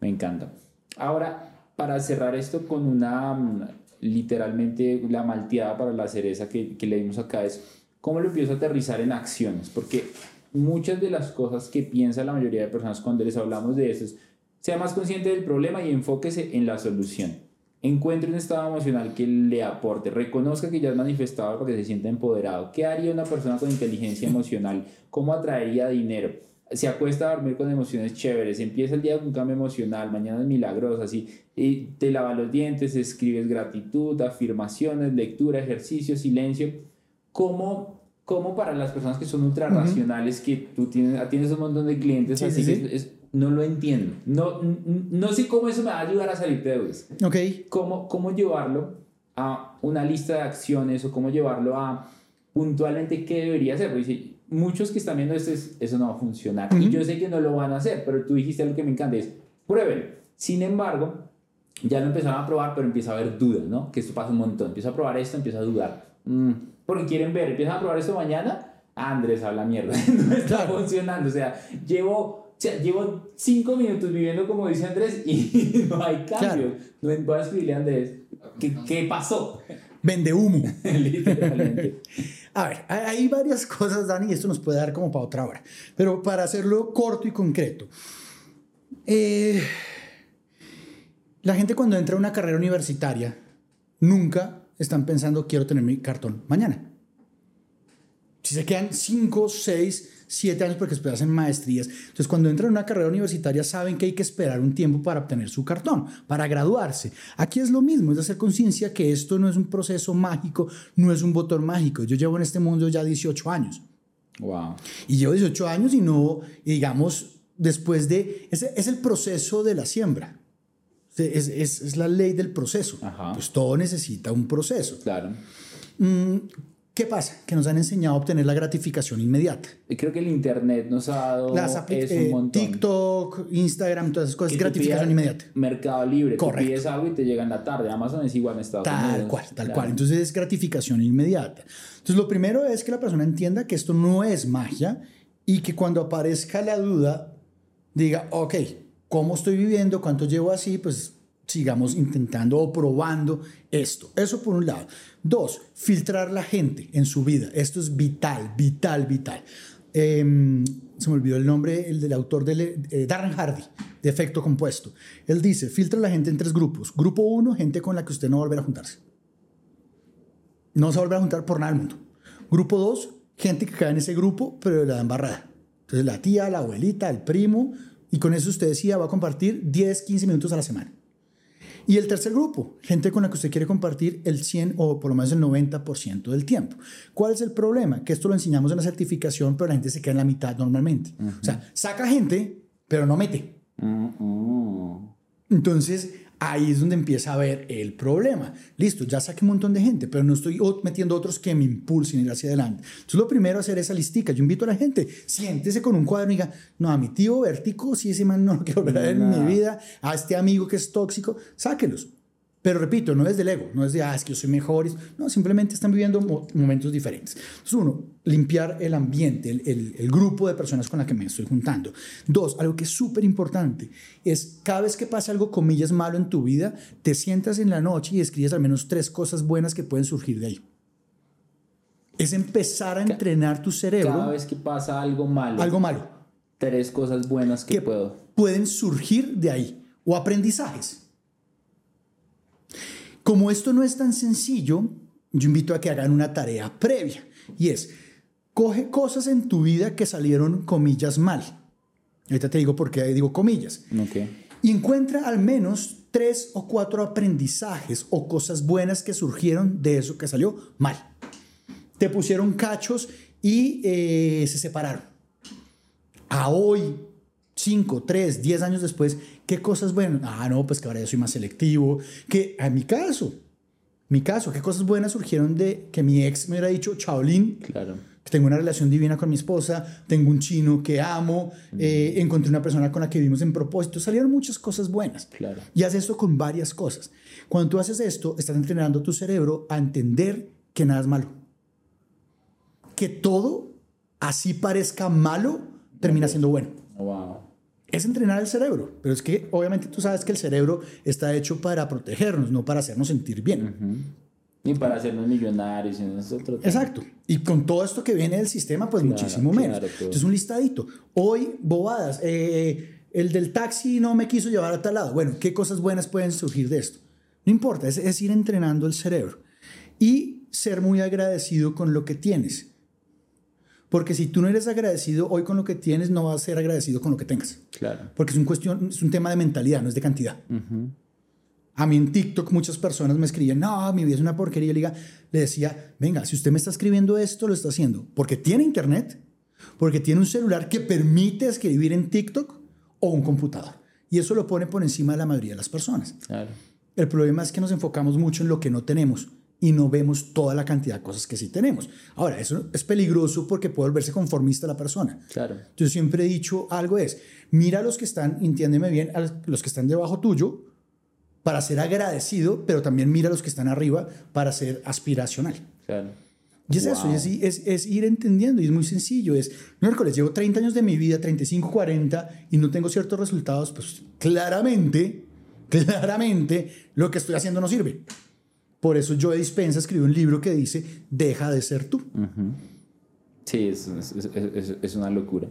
me encanta. Ahora, para cerrar esto con una, mm, literalmente, la malteada para la cereza que, que leímos acá es, ¿cómo lo empiezo a aterrizar en acciones? Porque muchas de las cosas que piensa la mayoría de personas cuando les hablamos de eso es, sea más consciente del problema y enfóquese en la solución. Encuentre un estado emocional que le aporte, reconozca que ya has manifestado para que se sienta empoderado. ¿Qué haría una persona con inteligencia emocional? ¿Cómo atraería dinero? Se acuesta a dormir con emociones chéveres, empieza el día con un cambio emocional, mañana es milagrosa, así, y te lava los dientes, escribes gratitud, afirmaciones, lectura, ejercicio, silencio. ¿Cómo, cómo para las personas que son ultra racionales, que tú tienes, tienes un montón de clientes Sí, así sí, que sí. es- no lo entiendo. No, no sé cómo eso me va a ayudar a salir de deudas. Ok. ¿Cómo, cómo llevarlo a una lista de acciones o cómo llevarlo a puntualmente qué debería hacer? Porque muchos que están viendo esto, es- eso no va a funcionar. Y yo sé que no lo van a hacer, pero tú dijiste algo que me encanta, es prueben. Sin embargo, ya lo empezaron a probar, pero empieza a haber dudas, ¿no? Que esto pasa un montón. Empieza a probar esto, empieza a dudar. Mm, porque quieren ver, empiezan a probar esto mañana. Andrés habla mierda, [laughs] no está Claro. funcionando. O sea, llevo, sea, llevo cinco minutos viviendo como dice Andrés y [laughs] no hay cambio. No voy a escribirle a Andrés, ¿qué, qué pasó? Vende humo. [laughs] Literalmente. [laughs] A ver, hay hay varias cosas, Dani, y esto nos puede dar como para otra hora. Pero para hacerlo corto y concreto. eh, la gente cuando entra a una carrera universitaria, nunca están pensando, quiero tener mi cartón mañana. Si se quedan 5, 6, 7 años porque después hacen maestrías. Entonces, cuando entran a una carrera universitaria, saben que hay que esperar un tiempo para obtener su cartón, para graduarse. Aquí es lo mismo, es hacer conciencia que esto no es un proceso mágico, no es un botón mágico. Yo llevo en este mundo ya 18 años. Wow. Y llevo 18 años y no, digamos, después de... Es, es el proceso de la siembra. Es, es, es la ley del proceso. Ajá. Pues todo necesita un proceso. Claro. ¿Qué pasa? Que nos han enseñado a obtener la gratificación inmediata. Creo que el internet nos ha dado Las eso un eh. TikTok, Instagram, todas esas cosas, tú gratificación inmediata. Mercado Libre, tú Correcto. pides algo y te llega en la tarde. Amazon es igual en Estados Tal Unidos. cual, tal Claro. cual. Entonces es gratificación inmediata. Entonces lo primero es que la persona entienda que esto no es magia y que cuando aparezca la duda diga, ok, ¿cómo estoy viviendo? ¿Cuánto llevo así? Pues sigamos intentando o probando esto. Eso por un lado. Dos, filtrar la gente en su vida. Esto es vital, vital, vital. Em, se me olvidó el nombre, el del autor de eh, Darren Hardy, de efecto compuesto. Él dice, filtra la gente en tres grupos. Grupo uno, gente con la que usted no va a volver a juntarse. No se va a volver a juntar por nada del mundo. Grupo 2, gente que cae en ese grupo, pero le dan barrada. Entonces la tía, la abuelita, el primo, y con eso usted decía, va a compartir 10, 15 minutos a la semana. Y el tercer grupo, gente con la que usted quiere compartir el 100 o por lo menos el 90% del tiempo. ¿Cuál es el problema? Que esto lo enseñamos en la certificación, pero la gente se queda en la mitad normalmente. O sea, saca gente, pero no mete. Mm, mm. Entonces, ahí es donde empieza a ver el problema. Listo, ya saqué un montón de gente, pero no estoy metiendo otros que me impulsen ir hacia adelante. Entonces, lo primero es hacer esa listica. Yo invito a la gente, siéntese con un cuaderno y diga, no, a mi tío Vértico, si ese man no lo quiero ver a ver en mi vida, a este amigo que es tóxico, sáquelos. Pero repito, no es del ego, no es de, ah, es que yo soy mejor. No, simplemente están viviendo mo- momentos diferentes. Entonces, uno, limpiar el ambiente, el, el- el grupo de personas con la que me estoy juntando. Dos, algo que es súper importante es cada vez que pasa algo, comillas, malo en tu vida, te sientas en la noche y escribes al menos tres cosas buenas que pueden surgir de ahí. Es empezar a entrenar tu Cada cerebro. vez que pasa algo malo, Algo malo. tres cosas buenas que que puedo. pueden surgir de ahí o aprendizajes. Como esto no es tan sencillo, yo invito a que hagan una tarea previa y es, coge cosas en tu vida que salieron comillas mal. Ahorita te digo por qué digo comillas. Ok. Y encuentra al menos tres o cuatro aprendizajes o cosas buenas que surgieron de eso que salió mal. Te pusieron cachos y eh, se separaron. A hoy, 5, 3, 10 años después, ¿qué cosas buenas? Ah, no, pues que ahora yo soy más selectivo. Que en mi caso, Mi caso, ¿qué cosas buenas surgieron de que mi ex me hubiera dicho, Chaolín, Claro. que tengo una relación divina con mi esposa, tengo un chino que amo, eh, encontré una persona con la que vivimos en propósito, salieron muchas cosas buenas. Claro. Y haces esto con varias cosas. Cuando tú haces esto, estás entrenando tu cerebro a entender que nada es malo. Que todo, así parezca malo, termina siendo bueno. Wow. Es entrenar el cerebro, pero es que obviamente tú sabes que el cerebro está hecho para protegernos, no para hacernos sentir bien. Y para hacernos millonarios, en es otro tema. Exacto. Y con todo esto que viene del sistema, pues Claro, muchísimo menos. claro, todo. Entonces, un listadito. Hoy, bobadas. eh, el del taxi no me quiso llevar a tal lado. Bueno, ¿qué cosas buenas pueden surgir de esto? No importa, es, es ir entrenando el cerebro. Y ser muy agradecido con lo que tienes. Porque si tú no eres agradecido hoy con lo que tienes, no vas a ser agradecido con lo que tengas. Claro. Porque es un, cuestión, es un tema de mentalidad, no es de cantidad. A mí en TikTok muchas personas me escribían, no, mi vida es una porquería. Y le diga- le decía, venga, si usted me está escribiendo esto, lo está haciendo porque tiene internet, porque tiene un celular que permite escribir en TikTok o un computador. Y eso lo pone por encima de la mayoría de las personas. Claro. El problema es que nos enfocamos mucho en lo que no tenemos y no vemos toda la cantidad de cosas que sí tenemos. Ahora, eso es peligroso porque puede volverse conformista la persona. Claro. Yo siempre he dicho algo es, mira a los que están, entiéndeme bien, a los que están debajo tuyo para ser agradecido, pero también mira a los que están arriba para ser aspiracional. Claro. Y es eso, y es, es, es ir entendiendo, y es muy sencillo. Es, miércoles, llevo 30 años de mi vida, 35, 40, y no tengo ciertos resultados, pues claramente, claramente, lo que estoy haciendo no sirve. Por eso yo de dispensa escribí un libro que dice, deja de ser tú. Sí, es, es, es- es- es una locura.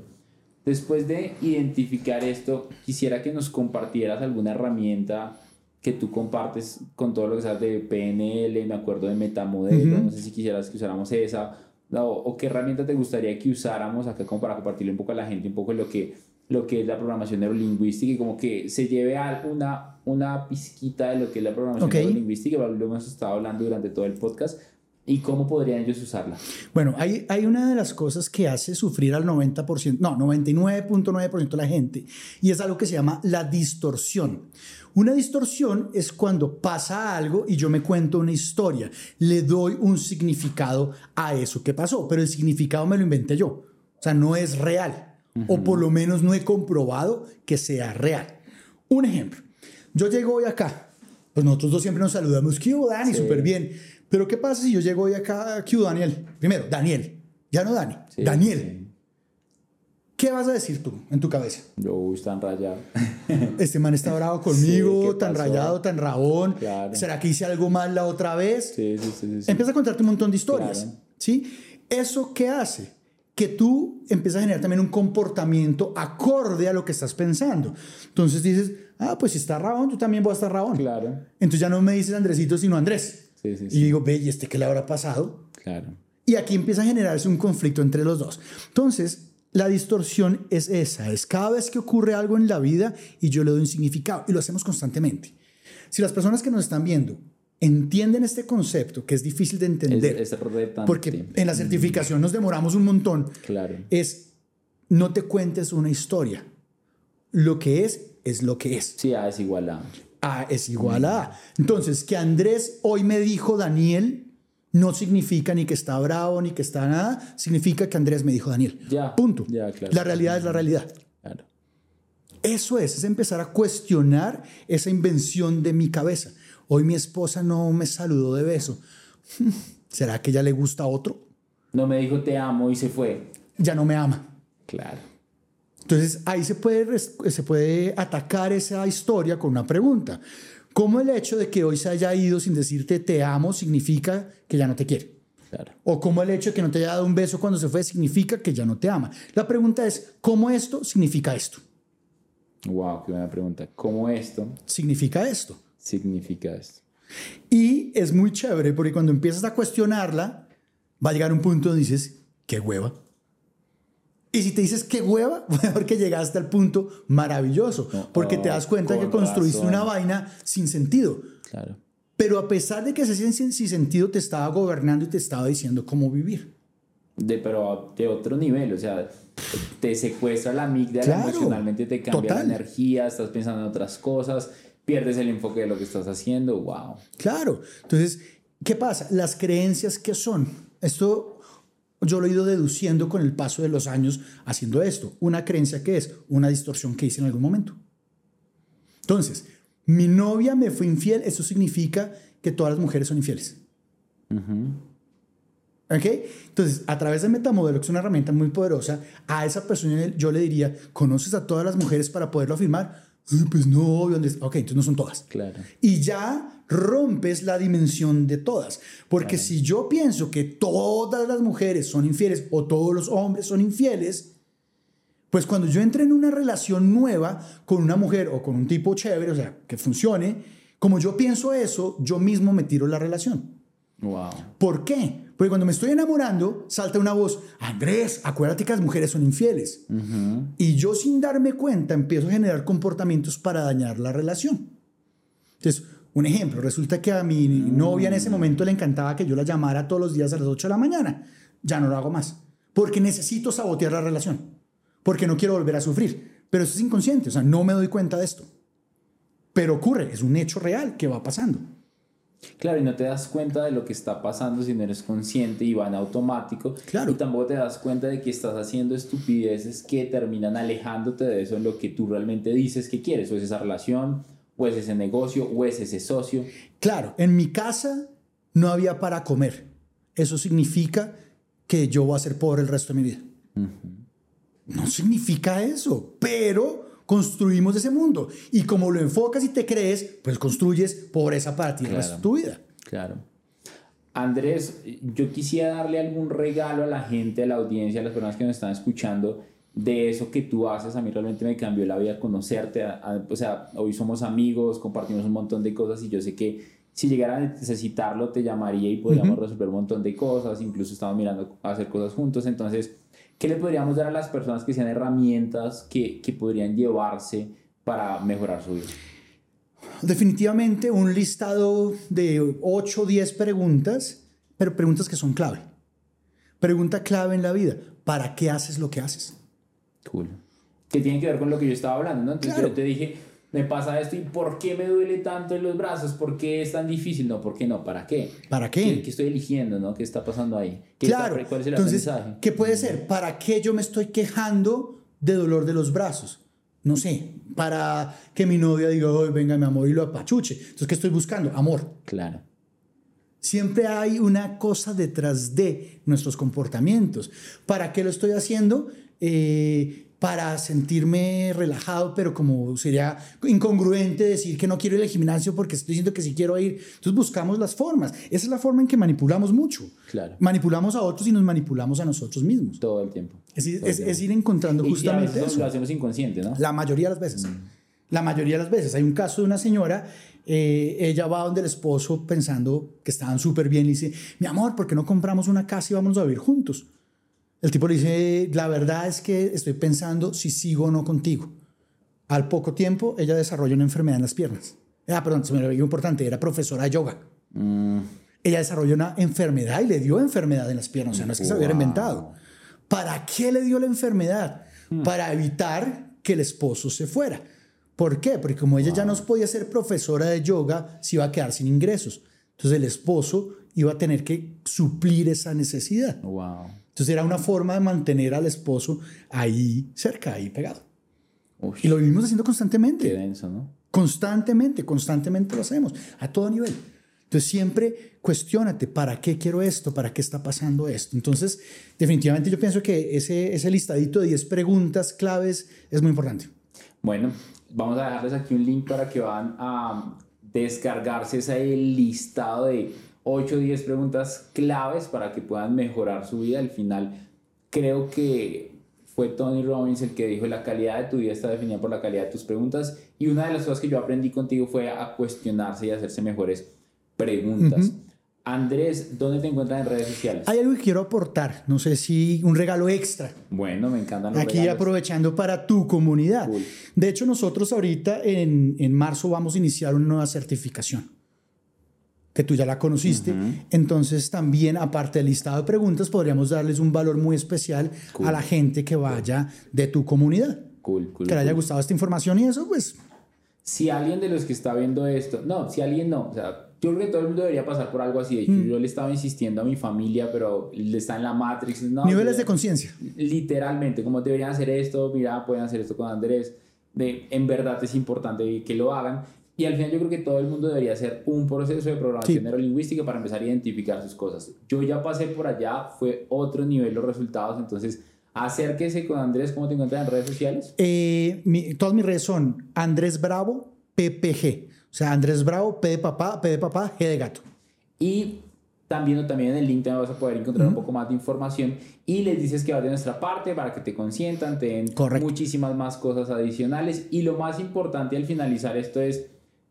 Después de identificar esto, quisiera que nos compartieras alguna herramienta que tú compartes con todo lo que sabes de PNL, me acuerdo de metamodelo, no sé si quisieras que usáramos esa, o, o qué herramienta te gustaría que usáramos acá como para compartirle un poco a la gente, un poco lo que, lo que es la programación neurolingüística y como que se lleve a una, una pizquita de lo que es la programación Ok. neurolingüística, lo hemos estado hablando durante todo el podcast, y cómo podrían ellos usarla. Bueno, hay, hay una de las cosas que hace sufrir al 90%, no, 99.9% de la gente, y es algo que se llama la distorsión. Una distorsión es cuando pasa algo y yo me cuento una historia, le doy un significado a eso que pasó, pero el significado me lo inventé yo. O sea, no es real, o por lo menos no he comprobado que sea real. Un ejemplo, yo llego hoy acá, pues nosotros dos siempre nos saludamos, ¿qué hubo, Dani? Sí. Súper bien. Pero ¿qué pasa si yo llego hoy acá, ¿qué hubo, Daniel? Primero, Daniel, ya no Dani, Sí, Daniel. sí. ¿Qué vas a decir tú en tu cabeza? Yo, uy, están rayado. [laughs] Este man está bravo conmigo, Sí, ¿qué tan rayado, tan rabón. Claro. ¿Será que hice algo mal la otra vez? Sí, sí, sí. sí, sí. Empieza a contarte un montón de historias. Claro. ¿Sí? ¿Eso qué hace? Que tú empiezas a generar también un comportamiento acorde a lo que estás pensando. Entonces dices, ah, pues si está rabón, tú también vas a estar rabón. Claro. Entonces ya no me dices Andresito, sino Andrés. Sí, sí, Y sí. digo, ve, ¿y este qué le habrá pasado? Claro. Y aquí empieza a generarse un conflicto entre los dos. Entonces, la distorsión es esa, es cada vez que ocurre algo en la vida y yo le doy un significado y lo hacemos constantemente. Si las personas que nos están viendo entienden este concepto, que es difícil de entender, Es, es porque en la certificación nos demoramos un montón, Claro. es no te cuentes una historia. Lo que es, es lo que es. Sí, A es igual a. A es igual a A. Entonces, que Andrés hoy me dijo Daniel no significa ni que está bravo ni que está nada, significa que Andrés me dijo Daniel. Ya, Punto. ya, claro. La realidad es la realidad. Claro. Eso es, es empezar a cuestionar esa invención de mi cabeza. Hoy mi esposa no me saludó de beso. [laughs] ¿Será que ya le gusta a otro? No me dijo te amo y se fue. Ya no me ama. Claro. Entonces ahí se puede, se puede atacar esa historia con una pregunta. ¿Cómo el hecho de que hoy se haya ido sin decirte te amo significa que ya no te quiere? Claro. O cómo el hecho de que no te haya dado un beso cuando se fue significa que ya no te ama. La pregunta es, ¿cómo esto significa esto? Wow, qué buena pregunta. ¿Cómo esto Significa esto. Significa esto? Y es muy chévere porque cuando empiezas a cuestionarla, va a llegar un punto donde dices, qué hueva. Y si te dices qué hueva, [laughs] porque llegaste al punto maravilloso, No, porque te das cuenta que con construiste razón. una vaina sin sentido. Claro. Pero a pesar de que ese sin, sin sentido te estaba gobernando y te estaba diciendo cómo vivir. De, pero de otro nivel, o sea, te secuestra la amígdala Claro, emocionalmente, te cambia total. la energía, estás pensando en otras cosas, pierdes el enfoque de lo que estás haciendo. Wow. Claro. Entonces, ¿Qué pasa? Las creencias que son. Esto yo lo he ido deduciendo con el paso de los años haciendo esto. Una creencia que es una distorsión que hice en algún momento. Entonces, mi novia me fue infiel, eso significa que todas las mujeres son infieles. ¿Ok? Entonces, a través de Metamodelo, que es una herramienta muy poderosa, a esa persona yo le diría, ¿conoces a todas las mujeres para poderlo afirmar? Pues no, ¿dónde Ok, entonces no son todas. Claro. Y ya rompes la dimensión de todas. Porque si yo pienso que todas las mujeres son infieles o todos los hombres son infieles, pues cuando yo entre en una relación nueva con una mujer o con un tipo chévere, o sea, que funcione, como yo pienso eso, yo mismo me tiro la relación. Wow. ¿Por qué? Porque cuando me estoy enamorando, salta una voz, Andrés, acuérdate que las mujeres son infieles. Y yo sin darme cuenta empiezo a generar comportamientos para dañar la relación. Entonces, un ejemplo, resulta que a mi novia en ese momento le encantaba que yo la llamara todos los días a las 8 de la mañana. Ya no lo hago más. Porque necesito sabotear la relación. Porque no quiero volver a sufrir. Pero eso es inconsciente, o sea, no me doy cuenta de esto. Pero ocurre, es un hecho real que va pasando. Claro, y no te das cuenta de lo que está pasando si no eres consciente y va en automático. Claro. Y tampoco te das cuenta de que estás haciendo estupideces que terminan alejándote de eso en lo que tú realmente dices que quieres, o es esa relación, o es ese negocio, o es ese socio. Claro, en mi casa no había para comer. Eso significa que yo voy a ser pobre el resto de mi vida. No significa eso, pero construimos ese mundo. Y como lo enfocas y te crees, pues construyes pobreza para ti de tu vida. Claro. Andrés, yo quisiera darle algún regalo a la gente, a la audiencia, a las personas que nos están escuchando, de eso que tú haces. A mí realmente me cambió la vida conocerte. o sea, hoy somos amigos, compartimos un montón de cosas y yo sé que si llegara a necesitarlo te llamaría y podríamos resolver un montón de cosas. Incluso estamos mirando a hacer cosas juntos. Entonces, ¿Qué le podríamos dar a las personas que sean herramientas que, que podrían llevarse para mejorar su vida? Definitivamente un listado de 8 o 10 preguntas, pero preguntas que son clave. Pregunta clave en la vida, ¿para qué haces lo que haces? Cool. Que tiene que ver con lo que yo estaba hablando, ¿no? Entonces yo te dije, me pasa esto y ¿por qué me duele tanto en los brazos? ¿Por qué es tan difícil? No, ¿por qué no? ¿Para qué? ¿Para qué? ¿Qué, estoy eligiendo? ¿no? ¿Qué está pasando ahí? ¿Qué claro. ¿Cuál es el Entonces, ¿qué puede ser? ¿Para qué yo me estoy quejando de dolor de los brazos? No sé, para que mi novia diga, hoy venga mi amor y lo apachuche. Entonces, ¿qué estoy buscando? Amor. Claro. Siempre hay una cosa detrás de nuestros comportamientos. ¿Para qué lo estoy haciendo? Eh, para sentirme relajado, pero como sería incongruente decir que no quiero ir al gimnasio porque estoy diciendo que sí quiero ir. Entonces buscamos las formas. Esa es la forma en que manipulamos mucho. Claro. Manipulamos a otros y nos manipulamos a nosotros mismos. Todo el tiempo. Es, es, ir encontrando justamente y eso. Lo hacemos inconsciente, ¿no? La mayoría de las veces. Mm. La mayoría de las veces. Hay un caso de una señora, eh, ella va donde el esposo pensando que estaban súper bien y dice, mi amor, ¿por qué no compramos una casa y vamos a vivir juntos? El tipo le dice, la verdad es que estoy pensando si sigo o no contigo. Al poco tiempo, ella desarrolla una enfermedad en las piernas. Ah, perdón, se me olvidó importante, era profesora de yoga. Mm. Ella desarrolló una enfermedad y le dio enfermedad en las piernas, o sea, no es que se hubiera inventado. ¿Para qué le dio la enfermedad? Hmm. Para evitar que el esposo se fuera. ¿Por qué? Porque como ella ya no podía ser profesora de yoga, se iba a quedar sin ingresos. Entonces el esposo iba a tener que suplir esa necesidad. Wow. Entonces era una forma de mantener al esposo ahí cerca, ahí pegado. Y lo vivimos haciendo constantemente. Qué denso, ¿no? Constantemente, constantemente lo hacemos, a todo nivel. Entonces siempre cuestionate, ¿para qué quiero esto? ¿Para qué está pasando esto? Entonces, definitivamente yo pienso que ese, ese listadito de 10 preguntas claves es muy importante. Bueno, vamos a dejarles aquí un link para que van a descargarse ese listado de 8 o 10 preguntas claves para que puedan mejorar su vida. Al final, creo que fue Tony Robbins el que dijo la calidad de tu vida está definida por la calidad de tus preguntas. Y una de las cosas que yo aprendí contigo fue a cuestionarse y hacerse mejores preguntas. Andrés, ¿dónde te encuentras en redes sociales? Hay algo que quiero aportar, no sé si un regalo extra. Bueno, me encantan los Aquí aprovechando para tu comunidad. De hecho, nosotros ahorita en, en marzo vamos a iniciar una nueva certificación que tú ya la conociste. Entonces también, aparte del listado de preguntas, podríamos darles un valor muy especial a la gente que vaya de tu comunidad. Cool, que le haya gustado esta información y eso, pues... Si alguien de los que está viendo esto, no, si alguien no, o sea, yo creo que todo el mundo debería pasar por algo así. De hecho, Mm. yo le estaba insistiendo a mi familia, pero le está en la Matrix. No, Niveles de conciencia. literalmente, como deberían hacer esto, mira, pueden hacer esto con Andrés, de, en verdad es importante que lo hagan. Y al final yo creo que todo el mundo debería hacer un proceso de programación Sí. neurolingüística para empezar a identificar sus cosas. Yo ya pasé por allá, fue otro nivel los resultados, entonces acérquese con Andrés, ¿cómo te encuentras en redes sociales? Eh, mi- todas mis redes son Andrés Bravo PPG. O sea, Andrés Bravo, P de papá, P de papá, G de gato. Y también, también en el link también vas a poder encontrar un poco más de información y les dices que vas de nuestra parte para que te consientan, te den Correcto. muchísimas más cosas adicionales. Y lo más importante al finalizar esto es,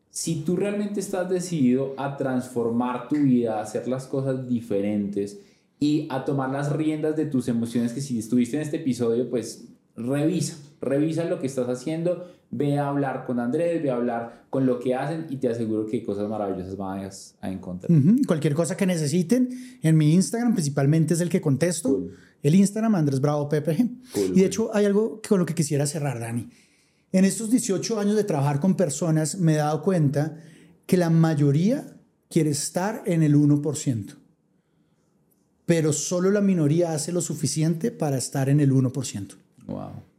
si tú realmente estás decidido a transformar tu vida, a hacer las cosas diferentes y a tomar las riendas de tus emociones, que si estuviste en este episodio, pues revisa, revisa lo que estás haciendo, ve a hablar con Andrés, ve a hablar con lo que hacen y te aseguro que cosas maravillosas vas a encontrar. Cualquier cosa que necesiten, en mi Instagram principalmente es el que contesto. Cool. El Instagram Andrés Bravo PPG. Cool, y cool. de hecho hay algo con lo que quisiera cerrar, Dani. En estos 18 años de trabajar con personas me he dado cuenta que la mayoría quiere estar en el 1%. Pero solo la minoría hace lo suficiente para estar en el 1%. Wow.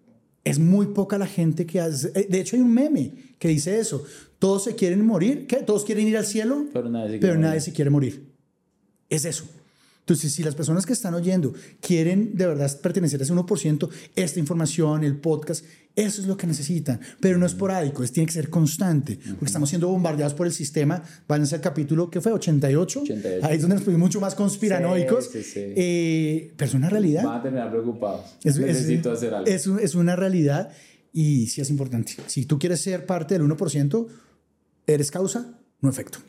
Es muy poca la gente que hace. eh, De hecho, hay un meme que dice eso. Todos se quieren morir. ¿Qué? Todos quieren ir al cielo, Pero nadie se pero quiere nadie se quiere morir. Es eso. Entonces, si las personas que están oyendo quieren de verdad pertenecer a ese 1%, esta información, el podcast, eso es lo que necesitan. Pero no es esporádico, es, tiene que ser constante. Porque estamos siendo bombardeados por el sistema. Váyanse al capítulo, ¿qué fue? 88. 88. Ahí es donde nos pusimos mucho más conspiranoicos. Sí, sí, sí. Eh, pero es una realidad. Van a terminar preocupados. Es, es- Necesito hacer algo. Es, es una realidad y sí es importante. Si tú quieres ser parte del 1%, eres causa, no efecto.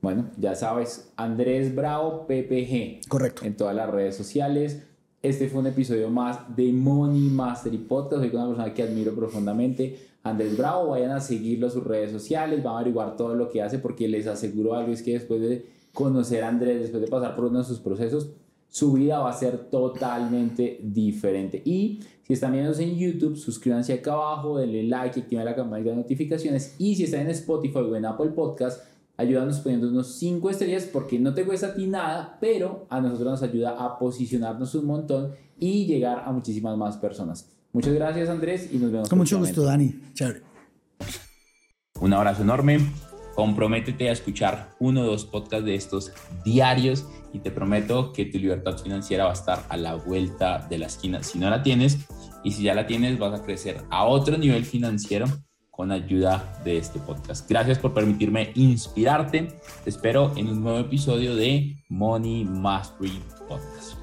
Bueno, ya sabes, Andrés Bravo PPG. Correcto. En todas las redes sociales. Este fue un episodio más de Money Mastery Podcast. Soy una persona que admiro profundamente. Andrés Bravo, vayan a seguirlo en sus redes sociales, van a averiguar todo lo que hace porque les aseguro algo, es que después de conocer a Andrés, después de pasar por uno de sus procesos, su vida va a ser totalmente diferente. Y si están viendo en YouTube, suscríbanse acá abajo, denle like, activen la campanita de notificaciones. Y si están en Spotify o en Apple Podcast, ayúdanos poniendo unos 5 estrellas porque no te cuesta a ti nada, pero a nosotros nos ayuda a posicionarnos un montón y llegar a muchísimas más personas. Muchas gracias Andrés y nos vemos. Con mucho gusto, Dani. Chévere. Un abrazo enorme. Comprométete a escuchar uno o dos podcasts de estos diarios y te prometo que tu libertad financiera va a estar a la vuelta de la esquina. Si no la tienes y si ya la tienes, vas a crecer a otro nivel financiero con ayuda de este podcast. Gracias por permitirme inspirarte. Te espero en un nuevo episodio de Money Mastery Podcast.